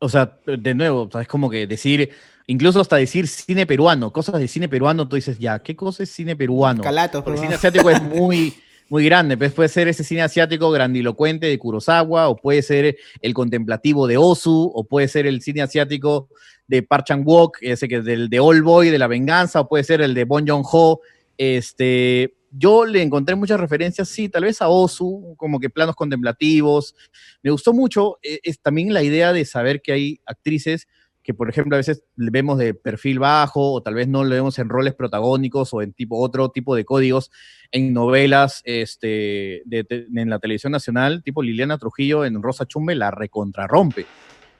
O sea, de nuevo, o sea, es como que decir, incluso hasta decir cine peruano, cosas de cine peruano, tú dices, ya, ¿qué cosa es cine peruano? Calatos, Porque el cine asiático es muy, muy grande, pues puede ser ese cine asiático grandilocuente de Kurosawa, o puede ser el contemplativo de Ozu, o puede ser el cine asiático de Park Chan-wook, ese que es del de All Boy, de La Venganza, o puede ser el de Bong Joon-ho. Este, yo le encontré muchas referencias, sí, tal vez a Ozu, como que planos contemplativos. Me gustó mucho, eh, es también la idea de saber que hay actrices que, por ejemplo, a veces vemos de perfil bajo o tal vez no le vemos en roles protagónicos o en tipo, otro tipo de códigos en novelas este, en la televisión nacional, tipo Liliana Trujillo en Rosa Chumbe la recontrarrompe.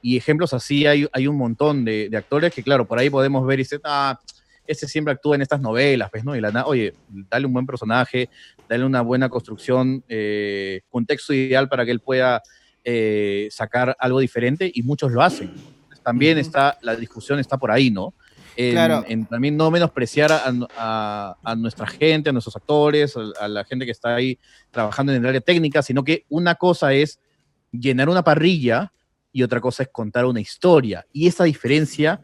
Y ejemplos así hay, hay un montón de, actores que, claro, por ahí podemos ver y decir, ah, ese siempre actúa en estas novelas, pues, ¿no? Y la, oye, dale un buen personaje, dale una buena construcción, eh, contexto ideal para que él pueda eh, sacar algo diferente y muchos lo hacen. También Ujú. está, la discusión está por ahí, ¿no? En, Claro. en también no menospreciar a, a- a nuestra gente, a nuestros actores, a, a la gente que está ahí trabajando en el área técnica, sino que una cosa es llenar una parrilla y otra cosa es contar una historia. Y esa diferencia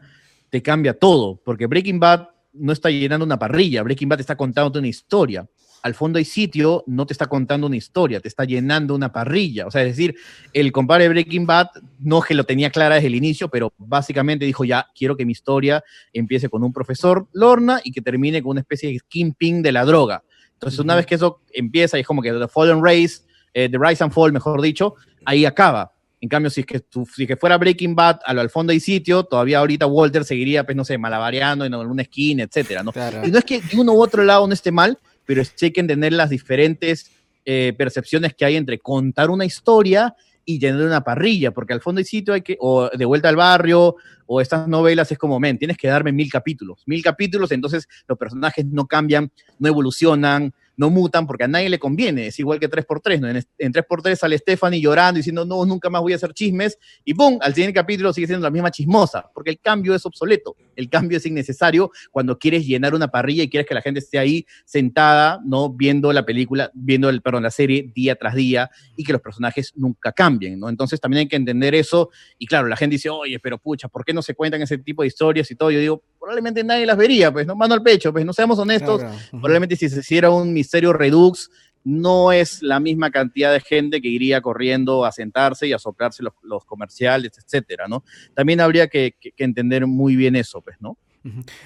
te cambia todo, porque Breaking Bad no está llenando una parrilla, Breaking Bad está contando una historia. Al fondo hay sitio, no te está contando una historia, te está llenando una parrilla. O sea, es decir, el compadre de Breaking Bad no que lo tenía clara desde el inicio, pero básicamente dijo ya, quiero que mi historia empiece con un profesor Lorna y que termine con una especie de kingpin de la droga. Entonces, una vez que eso empieza y es como que The Fallen Race, eh, The Rise and Fall, mejor dicho, ahí acaba. En cambio, si es que, si es que fuera Breaking Bad, a lo al fondo hay sitio, todavía ahorita Walter seguiría, pues, no sé, malabareando en alguna esquina, etcétera, ¿no? Claro. Y no es que de uno u otro lado no esté mal, pero sí hay que entender las diferentes eh, percepciones que hay entre contar una historia y llenar una parrilla, porque al fondo hay sitio, hay que, o de vuelta al barrio, o estas novelas es como, men, tienes que darme mil capítulos, mil capítulos, entonces los personajes no cambian, no evolucionan, no mutan, porque a nadie le conviene, es igual que 3x3, ¿no? En, en 3x3 sale Stephanie llorando, diciendo, no, nunca más voy a hacer chismes, y ¡pum! Al siguiente capítulo sigue siendo la misma chismosa, porque el cambio es obsoleto, el cambio es innecesario cuando quieres llenar una parrilla y quieres que la gente esté ahí sentada, ¿no? Viendo la película, viendo el, perdón, la serie día tras día y que los personajes nunca cambien, ¿no? Entonces también hay que entender eso y claro, la gente dice, oye, pero pucha, ¿por qué no se cuentan ese tipo de historias y todo? Yo digo, probablemente nadie las vería, pues, ¿no? Mano al pecho, pues, no seamos honestos, Claro. Probablemente si se hiciera un misterio redux, no es la misma cantidad de gente que iría corriendo a sentarse y a soplarse los, comerciales, etcétera, ¿no? También habría que, que- entender muy bien eso, pues, ¿no?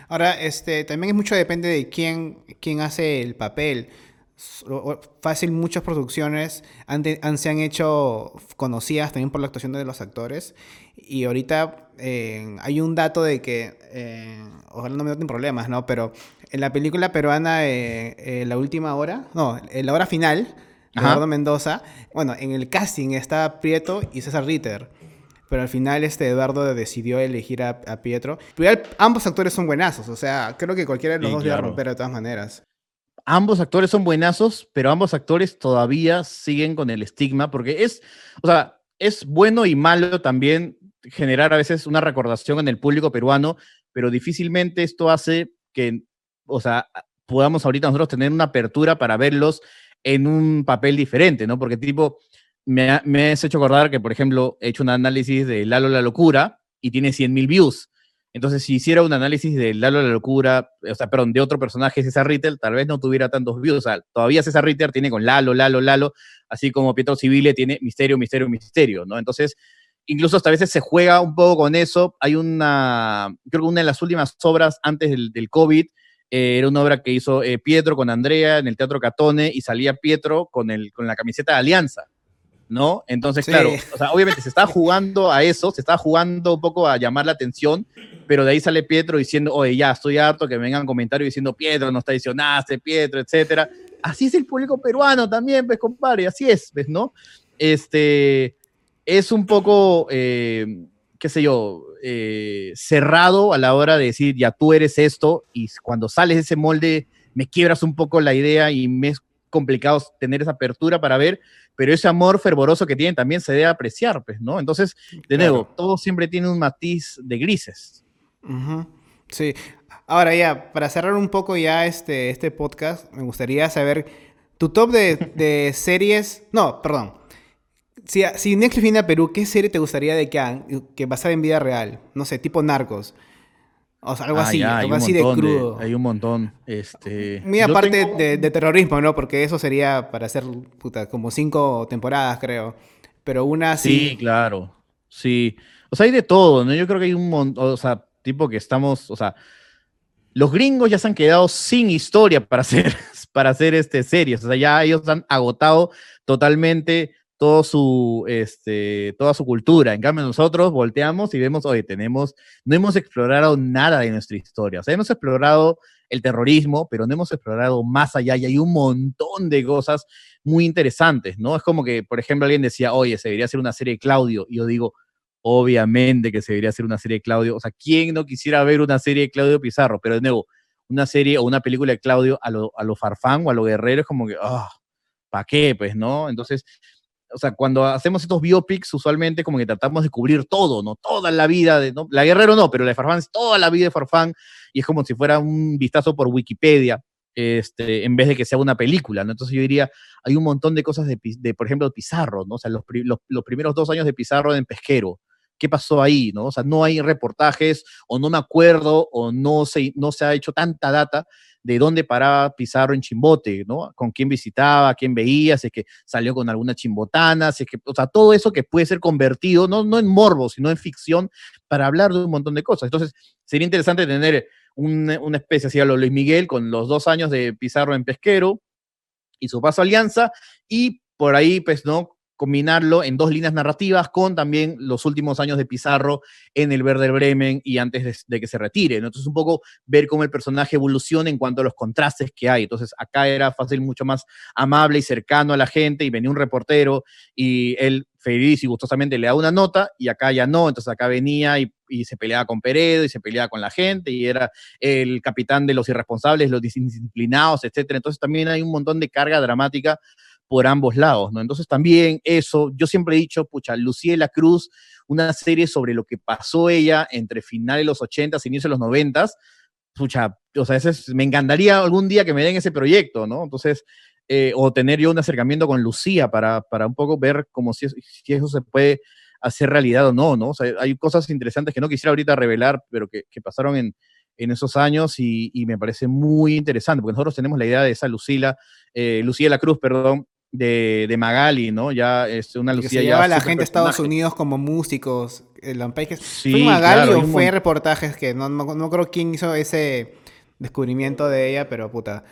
Ahora, este, también es mucho depende de quién, quién hace el papel. Fácil, muchas producciones han de- han- se han hecho conocidas también por la actuación de los actores. Y ahorita eh, hay un dato de que, eh, ojalá no me den problemas, ¿no? Pero en la película peruana, eh, eh, La Última Hora, no, en La Hora Final, de. Eduardo Mendoza, bueno, en el casting está Prieto y César Ritter. pero al final este Eduardo decidió elegir a, Pietro. Pero ambos actores son buenazos, o sea, creo que cualquiera de los dos claro. romper de todas maneras. Ambos actores son buenazos, pero ambos actores todavía siguen con el estigma, porque es, o sea, es bueno y malo también generar a veces una recordación en el público peruano, pero difícilmente esto hace que, o sea, podamos ahorita nosotros tener una apertura para verlos en un papel diferente, ¿no? Porque tipo, me, me has hecho acordar que, por ejemplo, he hecho un análisis de Lalo la Locura y tiene 100.000 views. Entonces, si hiciera un análisis de Lalo la Locura, o sea, perdón, de otro personaje, César Ritter, tal vez no tuviera tantos views. O sea, todavía César Ritter tiene con Lalo, Lalo, Lalo, así como Pietro Civile tiene Misterio, Misterio, Misterio, ¿no? Entonces, incluso hasta a veces se juega un poco con eso. Hay una, creo que una de las últimas obras antes del, COVID, eh, era una obra que hizo eh, Pietro con Andrea en el Teatro Catone y salía Pietro con, el, con la camiseta de Alianza. ¿No? Entonces, claro, o sea, obviamente se está jugando a eso, se está jugando un poco a llamar la atención, pero de ahí sale Pietro diciendo, oye, ya, estoy harto que vengan comentarios diciendo, Pietro, nos traicionaste, Pietro, etcétera. Así es el público peruano también, pues, compadre, así es, ¿ves, no? Este, es un poco, eh, qué sé yo, eh, cerrado a la hora de decir, ya tú eres esto, y cuando sales de ese molde, me quiebras un poco la idea y me es complicado tener esa apertura para ver, pero ese amor fervoroso que tienen también se debe apreciar, pues, ¿no? Entonces, de nuevo, todo siempre tiene un matiz de grises. Sí. Ahora ya, para cerrar un poco ya este, este podcast, me gustaría saber tu top de, series, no, perdón. Si, si Netflix viene a Perú, ¿qué serie te gustaría de que que basada en vida real? No sé, tipo Narcos. O sea, algo ah, así, algo así de crudo. hay un montón. Este, Muy aparte de, terrorismo, ¿no? Porque eso sería para hacer, puta, como cinco temporadas, creo. Pero una sí. Sí, claro. Sí. O sea, hay de todo, ¿no? Yo creo que hay un montón, o sea, tipo que estamos, o sea, los gringos ya se han quedado sin historia para hacer, para hacer este series. O sea, ya ellos han agotado totalmente su, este, toda su cultura. En cambio, nosotros volteamos y vemos, oye, tenemos, no hemos explorado nada de nuestra historia. O sea, hemos explorado el terrorismo, pero no hemos explorado más allá y hay un montón de cosas muy interesantes, ¿no? Es como que, por ejemplo, alguien decía, oye, se debería hacer una serie de Claudio. Y yo digo, obviamente que se debería hacer una serie de Claudio. O sea, ¿quién no quisiera ver una serie de Claudio Pizarro? Pero de nuevo, una serie o una película de Claudio a lo, a farfán o a lo guerrero es como que, ah, ¿para qué? Pues, ¿no? Entonces, o sea, cuando hacemos estos biopics, usualmente como que tratamos de cubrir todo, ¿no? Toda la vida de, ¿no? La Guerrero no, pero la de Farfán es toda la vida de Farfán y es como si fuera un vistazo por Wikipedia, este, en vez de que sea una película, ¿no? Entonces yo diría, hay un montón de cosas de, de por ejemplo, Pizarro, ¿no? O sea, los, los, los, primeros dos años de Pizarro en Pesquero, ¿qué pasó ahí, ¿no? O sea, no hay reportajes o no me acuerdo o no se, no se ha hecho tanta data de dónde paraba Pizarro en Chimbote, ¿no? Con quién visitaba, quién veía, si es que salió con alguna chimbotana, si es que, o sea, todo eso que puede ser convertido, no, no en morbo, sino en ficción, para hablar de un montón de cosas. Entonces, sería interesante tener una especie así a lo Luis Miguel con los dos años de Pizarro en Pesquero y su paso a Alianza, y por ahí, pues, ¿no? Combinarlo en dos líneas narrativas con también los últimos años de Pizarro en el Verde Bremen y antes de, que se retire. Entonces, un poco ver cómo el personaje evoluciona en cuanto a los contrastes que hay. Entonces, acá era fácil, mucho más amable y cercano a la gente y venía un reportero y él feliz y gustosamente le da una nota y acá ya no, entonces acá venía y, y, se peleaba con Peredo y se peleaba con la gente y era el capitán de los irresponsables, los disciplinados, etcétera. Entonces también hay un montón de carga dramática por ambos lados, ¿no? Entonces también eso, yo siempre he dicho, pucha, Lucía la Cruz, una serie sobre lo que pasó ella entre finales de los 80 y inicios de los 90 pucha, o sea, ese me encantaría algún día que me den ese proyecto, ¿no? Entonces, eh, o tener yo un acercamiento con Lucía para, para un poco ver como si, eso se puede hacer realidad o no, ¿no? O sea, hay cosas interesantes que no quisiera ahorita revelar, pero que, que pasaron en, en esos años y, me parece muy interesante, porque nosotros tenemos la idea de esa Lucila, eh, Lucía la Cruz, perdón, de, de, Magali, ¿no? Ya es una Lucía. Que se lleva a la gente a Estados Unidos como músicos. El sí, ¿Fue Magali o fue reportajes que no, no, no, creo quién hizo ese descubrimiento de ella, pero puta.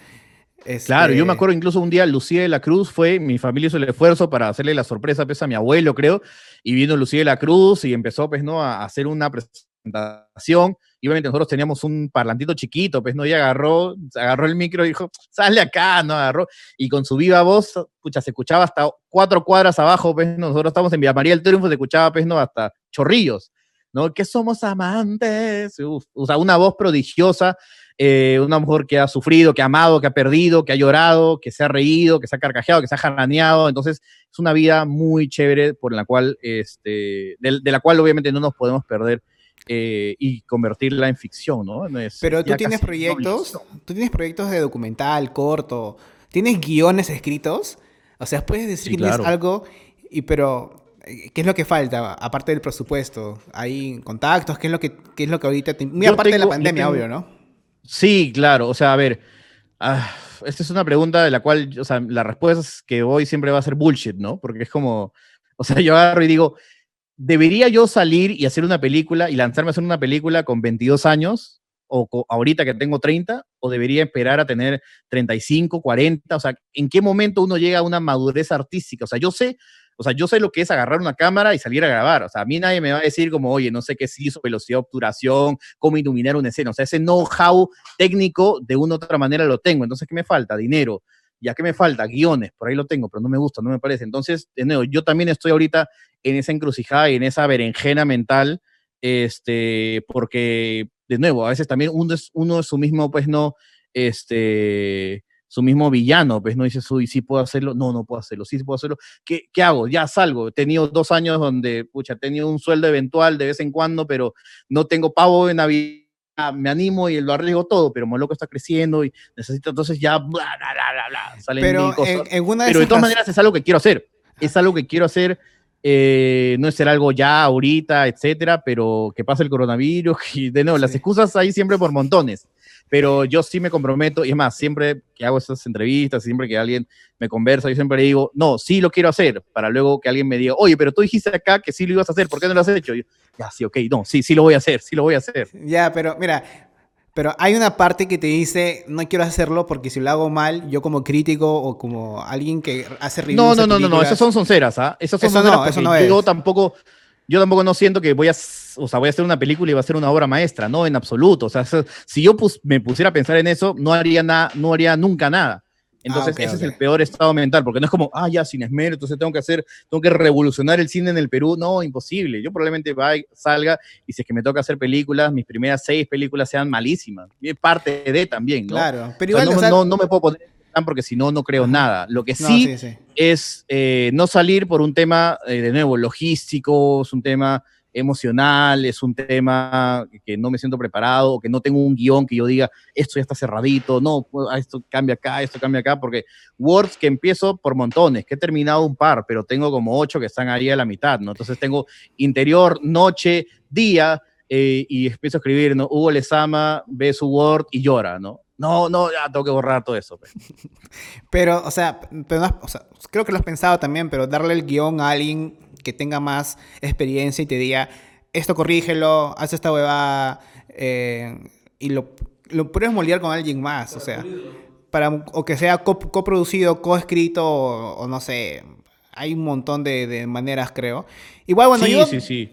Este... Claro, yo me acuerdo incluso un día Lucía de la Cruz fue, mi familia hizo el esfuerzo para hacerle la sorpresa pues, a mi abuelo, creo, y vino Lucía de la Cruz y empezó pues, ¿no? a hacer una presentación y obviamente nosotros teníamos un parlantito chiquito, pues, ¿no? Y agarró, agarró el micro y dijo, sale acá, ¿no? Agarró, y con su viva voz, pucha, se escuchaba hasta cuatro cuadras abajo, pues, nosotros estamos en Villa María del Triunfo, se escuchaba, pues, ¿no? Hasta chorrillos, ¿no? Que somos amantes, o sea, una voz prodigiosa, eh, una mujer que ha sufrido, que ha amado, que ha perdido, que ha llorado, que se ha reído, que se ha carcajeado, que se ha jaraneado, entonces es una vida muy chévere por la cual, este, de, la cual obviamente no nos podemos perder. Eh, y convertirla en ficción, ¿no? Pero tú tienes proyectos, tú tienes proyectos de documental, corto, tienes guiones escritos, o sea, puedes decir que tienes algo, y pero ¿Qué es lo que falta? Aparte del presupuesto, ¿hay contactos? ¿Qué es lo que, qué es lo que ahorita... Muy aparte de la pandemia, obvio, ¿no? Sí, claro. O sea, a ver, ah, esta es una pregunta de la cual, o sea, la respuesta es que hoy siempre va a ser bullshit, ¿no? Porque es como, o sea, yo agarro y digo, ¿debería yo salir y hacer una película y lanzarme a hacer una película con 22 años? O ahorita que tengo 30, o debería esperar a tener 35, 40, o sea, ¿en qué momento uno llega a una madurez artística? O sea, yo sé o sea, yo sé lo que es agarrar una cámara y salir a grabar. O sea, a mí nadie me va a decir como, oye, no sé qué es hizo, velocidad, obturación, cómo iluminar una escena. O sea, ese know-how técnico de una u otra manera lo tengo. Entonces, ¿qué me falta? Dinero. ¿Ya qué me falta? Guiones. Por ahí lo tengo, pero no me gusta, no me parece. Entonces, de nuevo, yo también estoy ahorita en esa encrucijada y en esa berenjena mental, este, porque, de nuevo, a veces también uno es, uno es su mismo, pues no, este, su mismo villano, pues no dice, uy, sí puedo hacerlo, no, no puedo hacerlo, sí, puedo hacerlo, ¿Qué, ¿qué, hago? Ya salgo, he tenido dos años donde, pucha, he tenido un sueldo eventual de vez en cuando, pero no tengo pavo en Navidad, me animo y lo arriesgo todo, pero loco está creciendo y necesito entonces ya, bla, bla, bla, bla, salen pero cosas. pero de todas maneras es algo que quiero hacer, es algo que quiero hacer, eh, no es ser algo ya ahorita, etcétera, pero que pase el coronavirus y de nuevo, las excusas hay siempre por montones pero yo sí me comprometo, y es más, siempre que hago esas entrevistas, siempre que alguien me conversa, yo siempre le digo, no, sí lo quiero hacer, para luego que alguien me diga, oye, pero tú dijiste acá que sí lo ibas a hacer, ¿por qué no lo has hecho? Yo, ya, sí, ok, no, sí, sí lo voy a hacer, sí lo voy a hacer. Ya, pero mira, pero hay una parte que te dice, no quiero hacerlo porque si lo hago mal, yo como crítico o como alguien que hace reviews No, no, no, no, no, esas son sonceras, ¿ah? Esas son eso no, eso no es. yo tampoco yo tampoco no siento que voy a, o sea, voy a hacer una película y va a ser una obra maestra, no, en absoluto. O sea, si yo me pusiera a pensar en eso, no haría nada, no haría nunca nada. Entonces, ah, ese es el peor estado mental, porque no es como, ah, ya, sin esmero, entonces tengo que hacer, tengo que revolucionar el cine en el Perú. No, imposible. Yo probablemente vaya, salga y si es que me toca hacer películas, mis primeras seis películas sean malísimas. Es parte de también, ¿no? Claro, pero igual, no, no, me puedo poner porque si no, no creo nada. Lo que sí, es eh, no salir por un tema, eh, de nuevo, logístico, es un tema emocional, es un tema que no me siento preparado, que no tengo un guion que yo diga, esto ya está cerradito, no, ah, esto cambia acá, esto cambia acá, porque Words que empiezo por montones, que he terminado un par, pero tengo como ocho que están ahí a la mitad, ¿no? Entonces tengo interior, noche, día, eh, y empiezo a escribir, ¿no? Hugo Lezama ve su Word y llora, ¿no? No, no, ya tengo que borrar todo eso. Pues. Pero, o sea, pero o sea, creo que lo has pensado también, pero darle el guion a alguien que tenga más experiencia y te diga, esto corrígelo, haz esta huevada, eh, y lo, lo puedes moldear con alguien más, o sea, para, o que sea coproducido, coescrito, o, o no sé, hay un montón de, maneras, creo. Igual, bueno, yo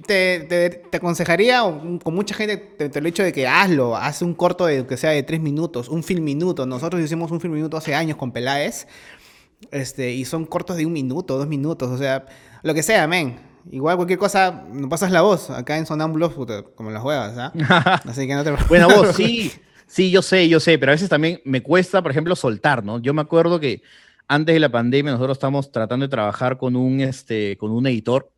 Te, te, aconsejaría, con mucha gente te, te, lo he dicho de que hazlo, haz un corto de que sea de tres minutos, un film minuto. Nosotros hicimos un film minuto hace años con Peláez, este, y son cortos de un minuto, dos minutos, o sea, lo que sea, men. Igual cualquier cosa, no pasas la voz. Acá en Sonambulos, como las juegas, ¿ah? Así que no te Buena voz, sí. Sí, yo sé, yo sé, pero a veces también me cuesta, por ejemplo, soltar, ¿no? Yo me acuerdo que antes de la pandemia nosotros estamos tratando de trabajar con un, este, con un editor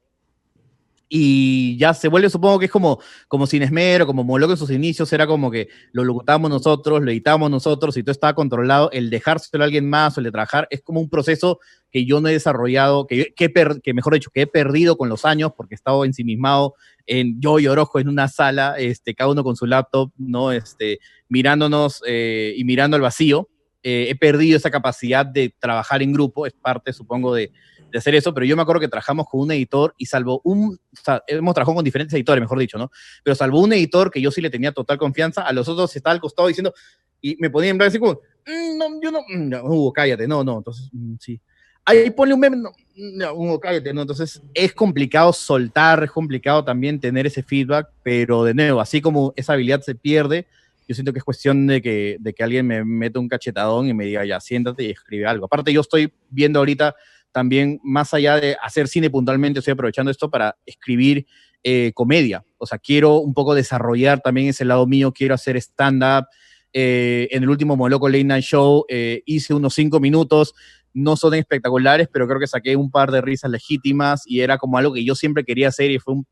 y ya se vuelve, supongo que es como, como sin esmero, como Moloco en sus inicios, era como que lo locutamos nosotros, lo editamos nosotros y todo estaba controlado. El dejárselo a alguien más o el de trabajar es como un proceso que yo no he desarrollado, que, que, que mejor dicho, que he perdido con los años porque he estado ensimismado en yo y Orojo en una sala, este, cada uno con su laptop, ¿no? Este, mirándonos eh, y mirando al vacío. Eh, he perdido esa capacidad de trabajar en grupo, es parte, supongo, de, de, hacer eso, pero yo me acuerdo que trabajamos con un editor y salvo un, o sea, hemos trabajado con diferentes editores, mejor dicho, ¿no? Pero salvo un editor que yo sí le tenía total confianza, a los otros estaba al costado diciendo, y me ponía en blanco así como, mm, no, yo no, mm, no, Hugo, cállate, no, no, entonces, mm, sí. Ahí ponle un meme, no, no, Hugo, cállate, no, entonces es complicado soltar, es complicado también tener ese feedback, pero de nuevo, así como esa habilidad se pierde, yo siento que es cuestión de que, de que alguien me meta un cachetadón y me diga, ya, siéntate y escribe algo. Aparte, yo estoy viendo ahorita también, más allá de hacer cine puntualmente, estoy aprovechando esto para escribir eh, comedia. O sea, quiero un poco desarrollar también ese lado mío, quiero hacer stand-up. Eh, en el último Moloco Late Night Show eh, hice unos cinco minutos, no son espectaculares, pero creo que saqué un par de risas legítimas y era como algo que yo siempre quería hacer y fue un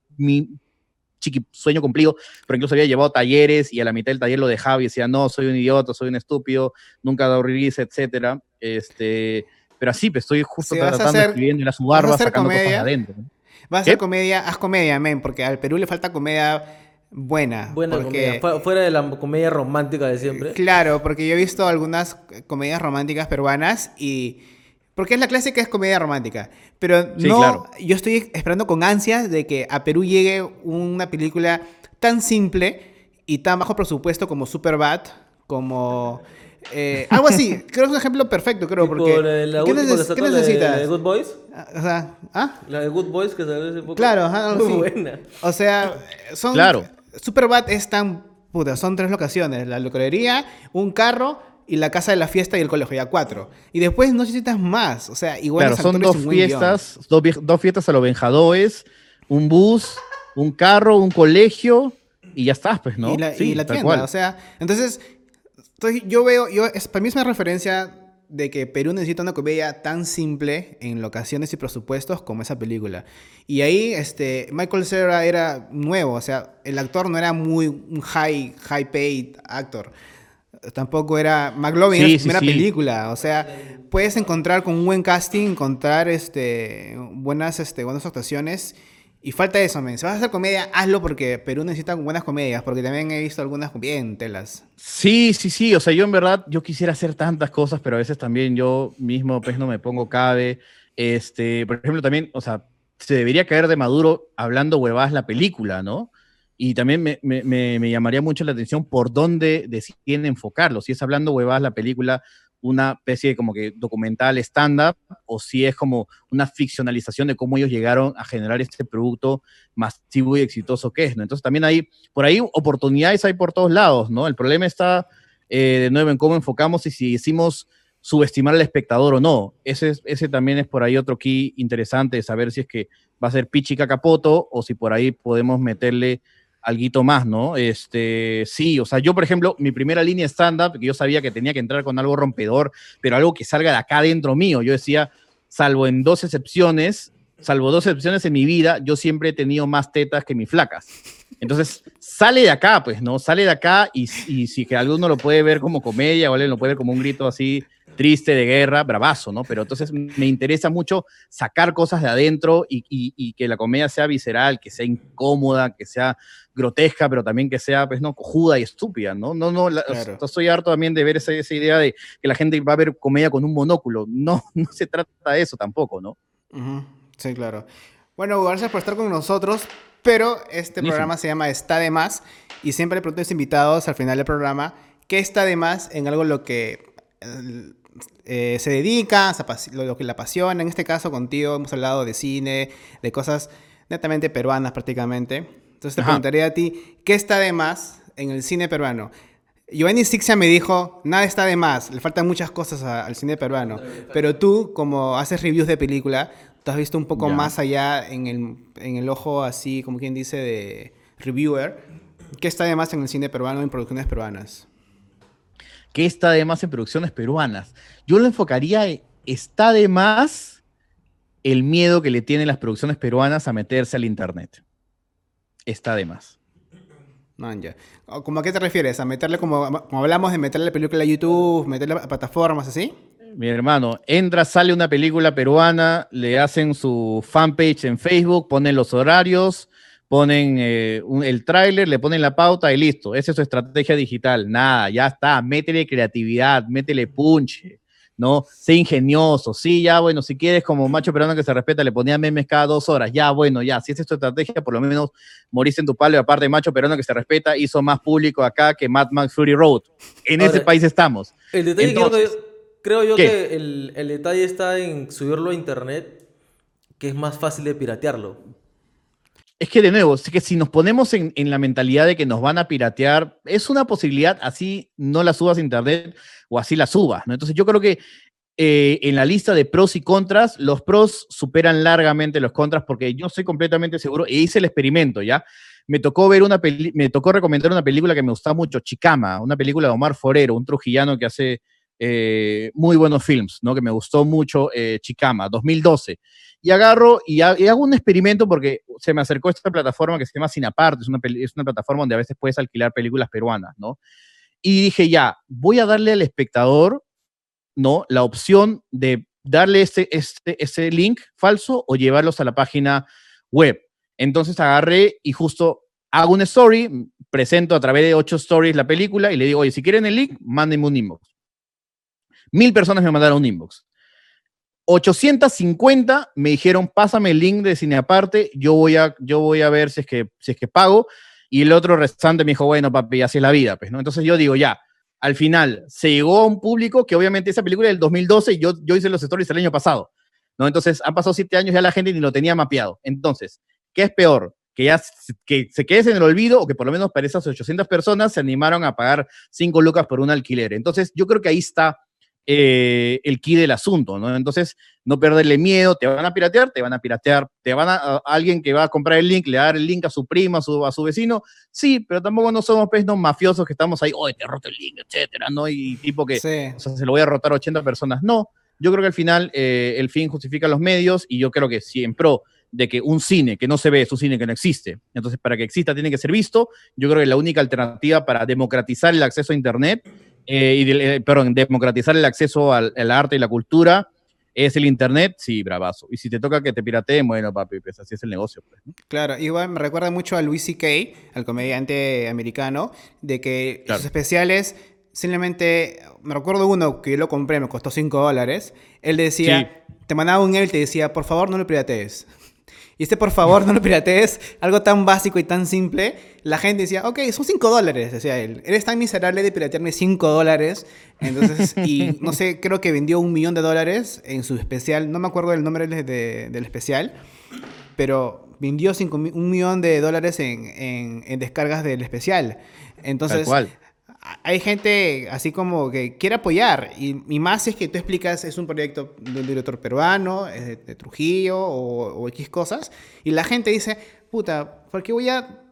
chiqui sueño cumplido, pero incluso había llevado talleres y a la mitad del taller lo dejaba y decía, no, soy un idiota, soy un estúpido, nunca he dado release, etcétera. Este, pero así, pues estoy justo Si tratando hacer- de escribiendo en la subarba, sacando cosas de comedia, adentro. ¿no? Vas a hacer ¿Qué? comedia, haz comedia, men, porque al Perú le falta comedia buena. Buena porque, comedia. Fu- Fuera de la comedia romántica de siempre. Claro, porque yo he visto algunas comedias románticas peruanas y... Porque es la clásica es comedia romántica. Pero Sí, no, claro. yo estoy esperando con ansias de que a Perú llegue una película tan simple y tan bajo presupuesto como Superbad, como... eh, algo así, creo que es un ejemplo perfecto, creo, porque... la ¿Qué, neces- qué necesitas? La de Good Boys. Ah, O sea, ¿ah? La de Good Boys que salió hace poco. Claro, ajá, Muy sí. buena. O sea, son. Claro. Superbad es tan. Puta, son tres locaciones: la licorería, un carro y la casa de la fiesta y el colegio, ya cuatro. Y después no necesitas más. O sea, igual Claro, son dos fiestas, dos, dos fiestas a los Benjadoes, un bus, un carro, un colegio y ya estás, pues, ¿no? Y la, Sí, y la tienda. cual. O sea, entonces. entonces yo veo. Yo, es, para mí es una referencia de que Perú necesita una comedia tan simple en locaciones y presupuestos como esa película. Y ahí este, Michael Cera era nuevo, o sea, el actor no era muy un high, high paid actor. Tampoco era McLovin, Sí, era su sí, primera sí. película. O sea, puedes encontrar con un buen casting, encontrar este, buenas, este, buenas actuaciones. Y falta eso, men. Si vas a hacer comedia, hazlo porque Perú necesita buenas comedias. Porque también he visto algunas bien telas. Sí, sí, sí. O sea, yo en verdad, yo quisiera hacer tantas cosas, pero a veces también yo mismo, pues, no me pongo cabe. Este, por ejemplo, también, o sea, se debería caer de Maduro hablando huevadas la película, ¿no? Y también me, me- me- llamaría mucho la atención por dónde deciden enfocarlo. Si es hablando huevadas la película, una especie de como que documental stand-up, o si es como una ficcionalización de cómo ellos llegaron a generar este producto masivo y exitoso que es, ¿no? Entonces también hay, por ahí oportunidades hay por todos lados, ¿no? El problema está eh, de nuevo en cómo enfocamos y si decimos subestimar al espectador o no. Ese, es- ese también es por ahí otro key interesante de saber si es que va a ser Pichi Cacapoto o si por ahí podemos meterle alguito más, ¿no? Este, sí, o sea, yo, por ejemplo, mi primera línea stand-up, que yo sabía que tenía que entrar con algo rompedor, pero algo que salga de acá dentro mío. Yo decía, salvo en dos excepciones, salvo dos excepciones en mi vida, yo siempre he tenido más tetas que mis flacas. Entonces, sale de acá, pues, ¿no? Sale de acá y, si que alguno lo puede ver como comedia o alguien lo puede ver como un grito así triste de guerra, bravazo, ¿no? Pero entonces me interesa mucho sacar cosas de adentro y, y- y que la comedia sea visceral, que sea incómoda, que sea grotesca, pero también que sea, pues, no, cojuda y estúpida, ¿no? No, no, la- Claro. estoy harto también de ver esa, esa idea de que la gente va a ver comedia con un monóculo. No, no se trata de eso tampoco, ¿no? Sí, claro. Bueno, gracias por estar con nosotros. Pero este Buenísimo. programa se llama Está de Más. Y siempre le pregunto a los invitados al final del programa qué está de más en algo lo que eh, se dedica, lo, lo que le apasiona. En este caso, contigo hemos hablado de cine, de cosas netamente peruanas prácticamente. Entonces te Ajá. preguntaría a ti, ¿qué está de más en el cine peruano? Giovanni Sixia me dijo, nada está de más, le faltan muchas cosas a- al cine peruano. Pero tú, como haces reviews de película, tú has visto un poco Ya. más allá en el, en el ojo así, como quien dice, de reviewer. ¿Qué está de más en el cine peruano, en producciones peruanas? ¿Qué está de más en producciones peruanas? Yo lo enfocaría, en- está de más el miedo que le tienen las producciones peruanas a meterse al internet. Está de más. Man, ya. O- ¿Cómo a qué te refieres? ¿A meterle como, como hablamos de meterle película a YouTube, meterle a plataformas así? Mi hermano, entra, sale una película peruana, le hacen su fanpage en Facebook, ponen los horarios, ponen eh, un- el tráiler, le ponen la pauta y listo. Esa es su estrategia digital. Nada, ya está. Métele creatividad, métele punche, ¿no? Sé ingenioso. Sí, ya, bueno, si quieres como macho peruano que se respeta, le ponía memes cada dos horas. Ya, bueno, ya. Si esa es tu estrategia, por lo menos moriste en tu palo y aparte macho peruano que se respeta, hizo más público acá que Mad Max Fury Road. En ese Ahora, país estamos. El detalle Entonces, que, creo yo ¿qué? que el, el detalle está en subirlo a internet, que es más fácil de piratearlo. Es que de nuevo, es que si nos ponemos en, la mentalidad de que nos van a piratear, es una posibilidad, así no la subas a internet o así la subas, ¿no? Entonces yo creo que eh, en la lista de pros y contras, los pros superan largamente los contras porque yo estoy completamente seguro, e hice el experimento, ¿ya? Me tocó ver una me tocó recomendar una película que me gusta mucho, Chicama, una película de Omar Forero, un trujillano que hace eh, muy buenos films, ¿no? Que me gustó mucho, eh, Chicama, 2012. Y agarro y, hago un experimento porque se me acercó esta plataforma que se llama Cinaparte, es una, es una plataforma donde a veces puedes alquilar películas peruanas, ¿no? Y dije, ya, voy a darle al espectador ¿no? La opción de darle ese, este, ese link falso o llevarlos a la página web. Entonces agarré y justo hago una story, presento a través de ocho stories la película y le digo, oye, si quieren el link, mándenme un inbox. Mil personas me mandaron un inbox. 850 me dijeron, pásame el link de cine aparte, yo voy a, yo voy a ver si es, que, si es que pago. Y el otro restante me dijo, bueno, papi, así es la vida. Pues, ¿no? Entonces yo digo, ya, al final se llegó a un público que obviamente esa película es del 2012 y yo, yo hice los stories el año pasado, ¿no? Entonces han pasado siete años ya la gente ni lo tenía mapeado. Entonces, ¿qué es peor? Que ya que se quede en el olvido o que por lo menos para esas 800 personas se animaron a pagar 5 lucas por un alquiler. Entonces, yo creo que ahí está eh, el key del asunto, ¿no? Entonces, no perderle miedo, te van a piratear, te van a piratear, te van a, alguien que va a comprar el link, le va a dar el link a su prima, a su, a su vecino, sí, pero tampoco no somos pues, no, mafiosos que estamos ahí, oye, te roto el link, etcétera, ¿no? Y tipo que se lo voy a rotar a 80 personas, no. Yo creo que al final eh, el fin justifica los medios y yo creo que si en pro de que un cine que no se ve es un cine que no existe. Entonces, para que exista tiene que ser visto. Yo creo que la única alternativa para democratizar el acceso a Internet eh, y eh, perdón, democratizar el acceso al, arte y la cultura es el internet, sí, bravazo. Y si te toca que te pirateen, bueno, papi, pues así es el negocio. Pues, claro, igual me recuerda mucho a Louis C.K., al comediante americano, de que los especiales simplemente, me recuerdo uno que yo lo compré, me costó 5 dólares, él decía, te mandaba un email y te decía, por favor no lo piratees. Y este, por favor, no lo piratees, algo tan básico y tan simple. La gente decía, ok, son 5 dólares, decía él. Eres tan miserable de piratearme 5 dólares. Entonces, y no sé, creo que vendió un millón de dólares en su especial. No me acuerdo del nombre del especial, pero vendió cinco, un millón de dólares en, en, descargas del especial. Entonces, Tal cual hay gente así como que quiere apoyar y, más si es que tú explicas es un proyecto de un director peruano, es de, Trujillo o, X cosas y la gente dice, puta, ¿por qué voy a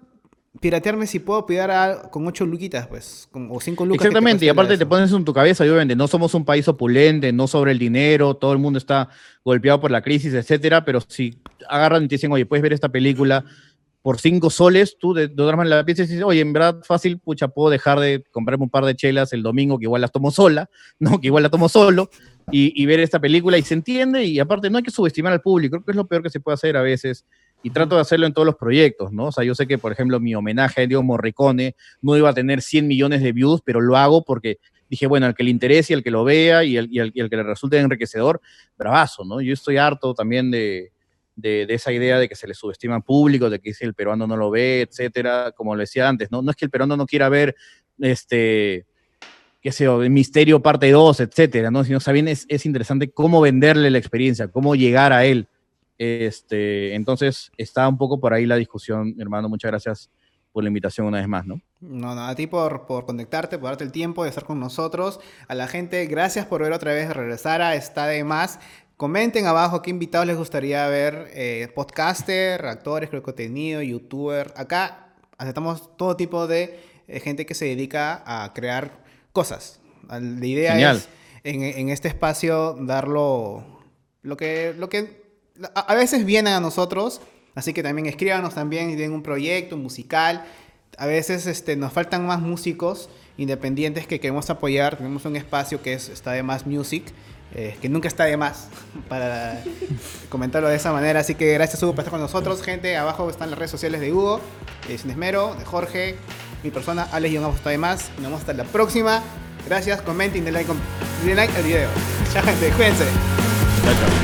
piratearme si puedo pillar con ocho luquitas, pues, o cinco lucas? Exactamente, y aparte te pones en tu cabeza, obviamente, no somos un país opulente, no sobre el dinero, todo el mundo está golpeado por la crisis, etcétera, pero si agarran y te dicen, oye, puedes ver esta película por cinco soles, tú de, de la pieza y dices, oye, en verdad fácil, pucha, puedo dejar de comprarme un par de chelas el domingo, que igual las tomo sola, ¿no? Que igual las tomo solo, y, ver esta película y se entiende, y aparte no hay que subestimar al público, creo que es lo peor que se puede hacer a veces, y trato de hacerlo en todos los proyectos, ¿no? O sea, yo sé que, por ejemplo, mi homenaje a Diego Morricone no iba a tener 100 millones de views, pero lo hago porque dije, bueno, al que le interese, al que lo vea y al, y al que le resulte enriquecedor, bravazo, ¿no? Yo estoy harto también de, de, esa idea de que se le subestima público, de que si el peruano no lo ve, etcétera, como lo decía antes, ¿no? No es que el peruano no quiera ver, este, qué sé yo, Misterio parte 2, etcétera, ¿no? Sino también es, es interesante cómo venderle la experiencia, cómo llegar a él. Este, entonces, está un poco por ahí la discusión, hermano. Muchas gracias por la invitación una vez más, ¿no? No, no, a ti por, por conectarte, por darte el tiempo de estar con nosotros. A la gente, gracias por ver otra vez regresar a Está de Más. Comenten abajo qué invitados les gustaría ver, eh, podcaster, actores, creo contenido, youtuber. Acá aceptamos todo tipo de eh, gente que se dedica a crear cosas. La idea es en, este espacio darlo lo que, lo que a, veces viene a nosotros, así que también escríbanos también si tienen un proyecto musical. A veces este, nos faltan más músicos independientes que queremos apoyar. Tenemos un espacio que es Está de Más Music eh, que nunca está de más para comentarlo de esa manera. Así que gracias Hugo por estar con nosotros, gente. Abajo están las redes sociales de Hugo, de Sin Esmero, de Jorge, mi persona, Alex y está de más. Nos vemos hasta la próxima. Gracias, comenten, denle like, like al video. Chao gente, cuídense. Chao, chao.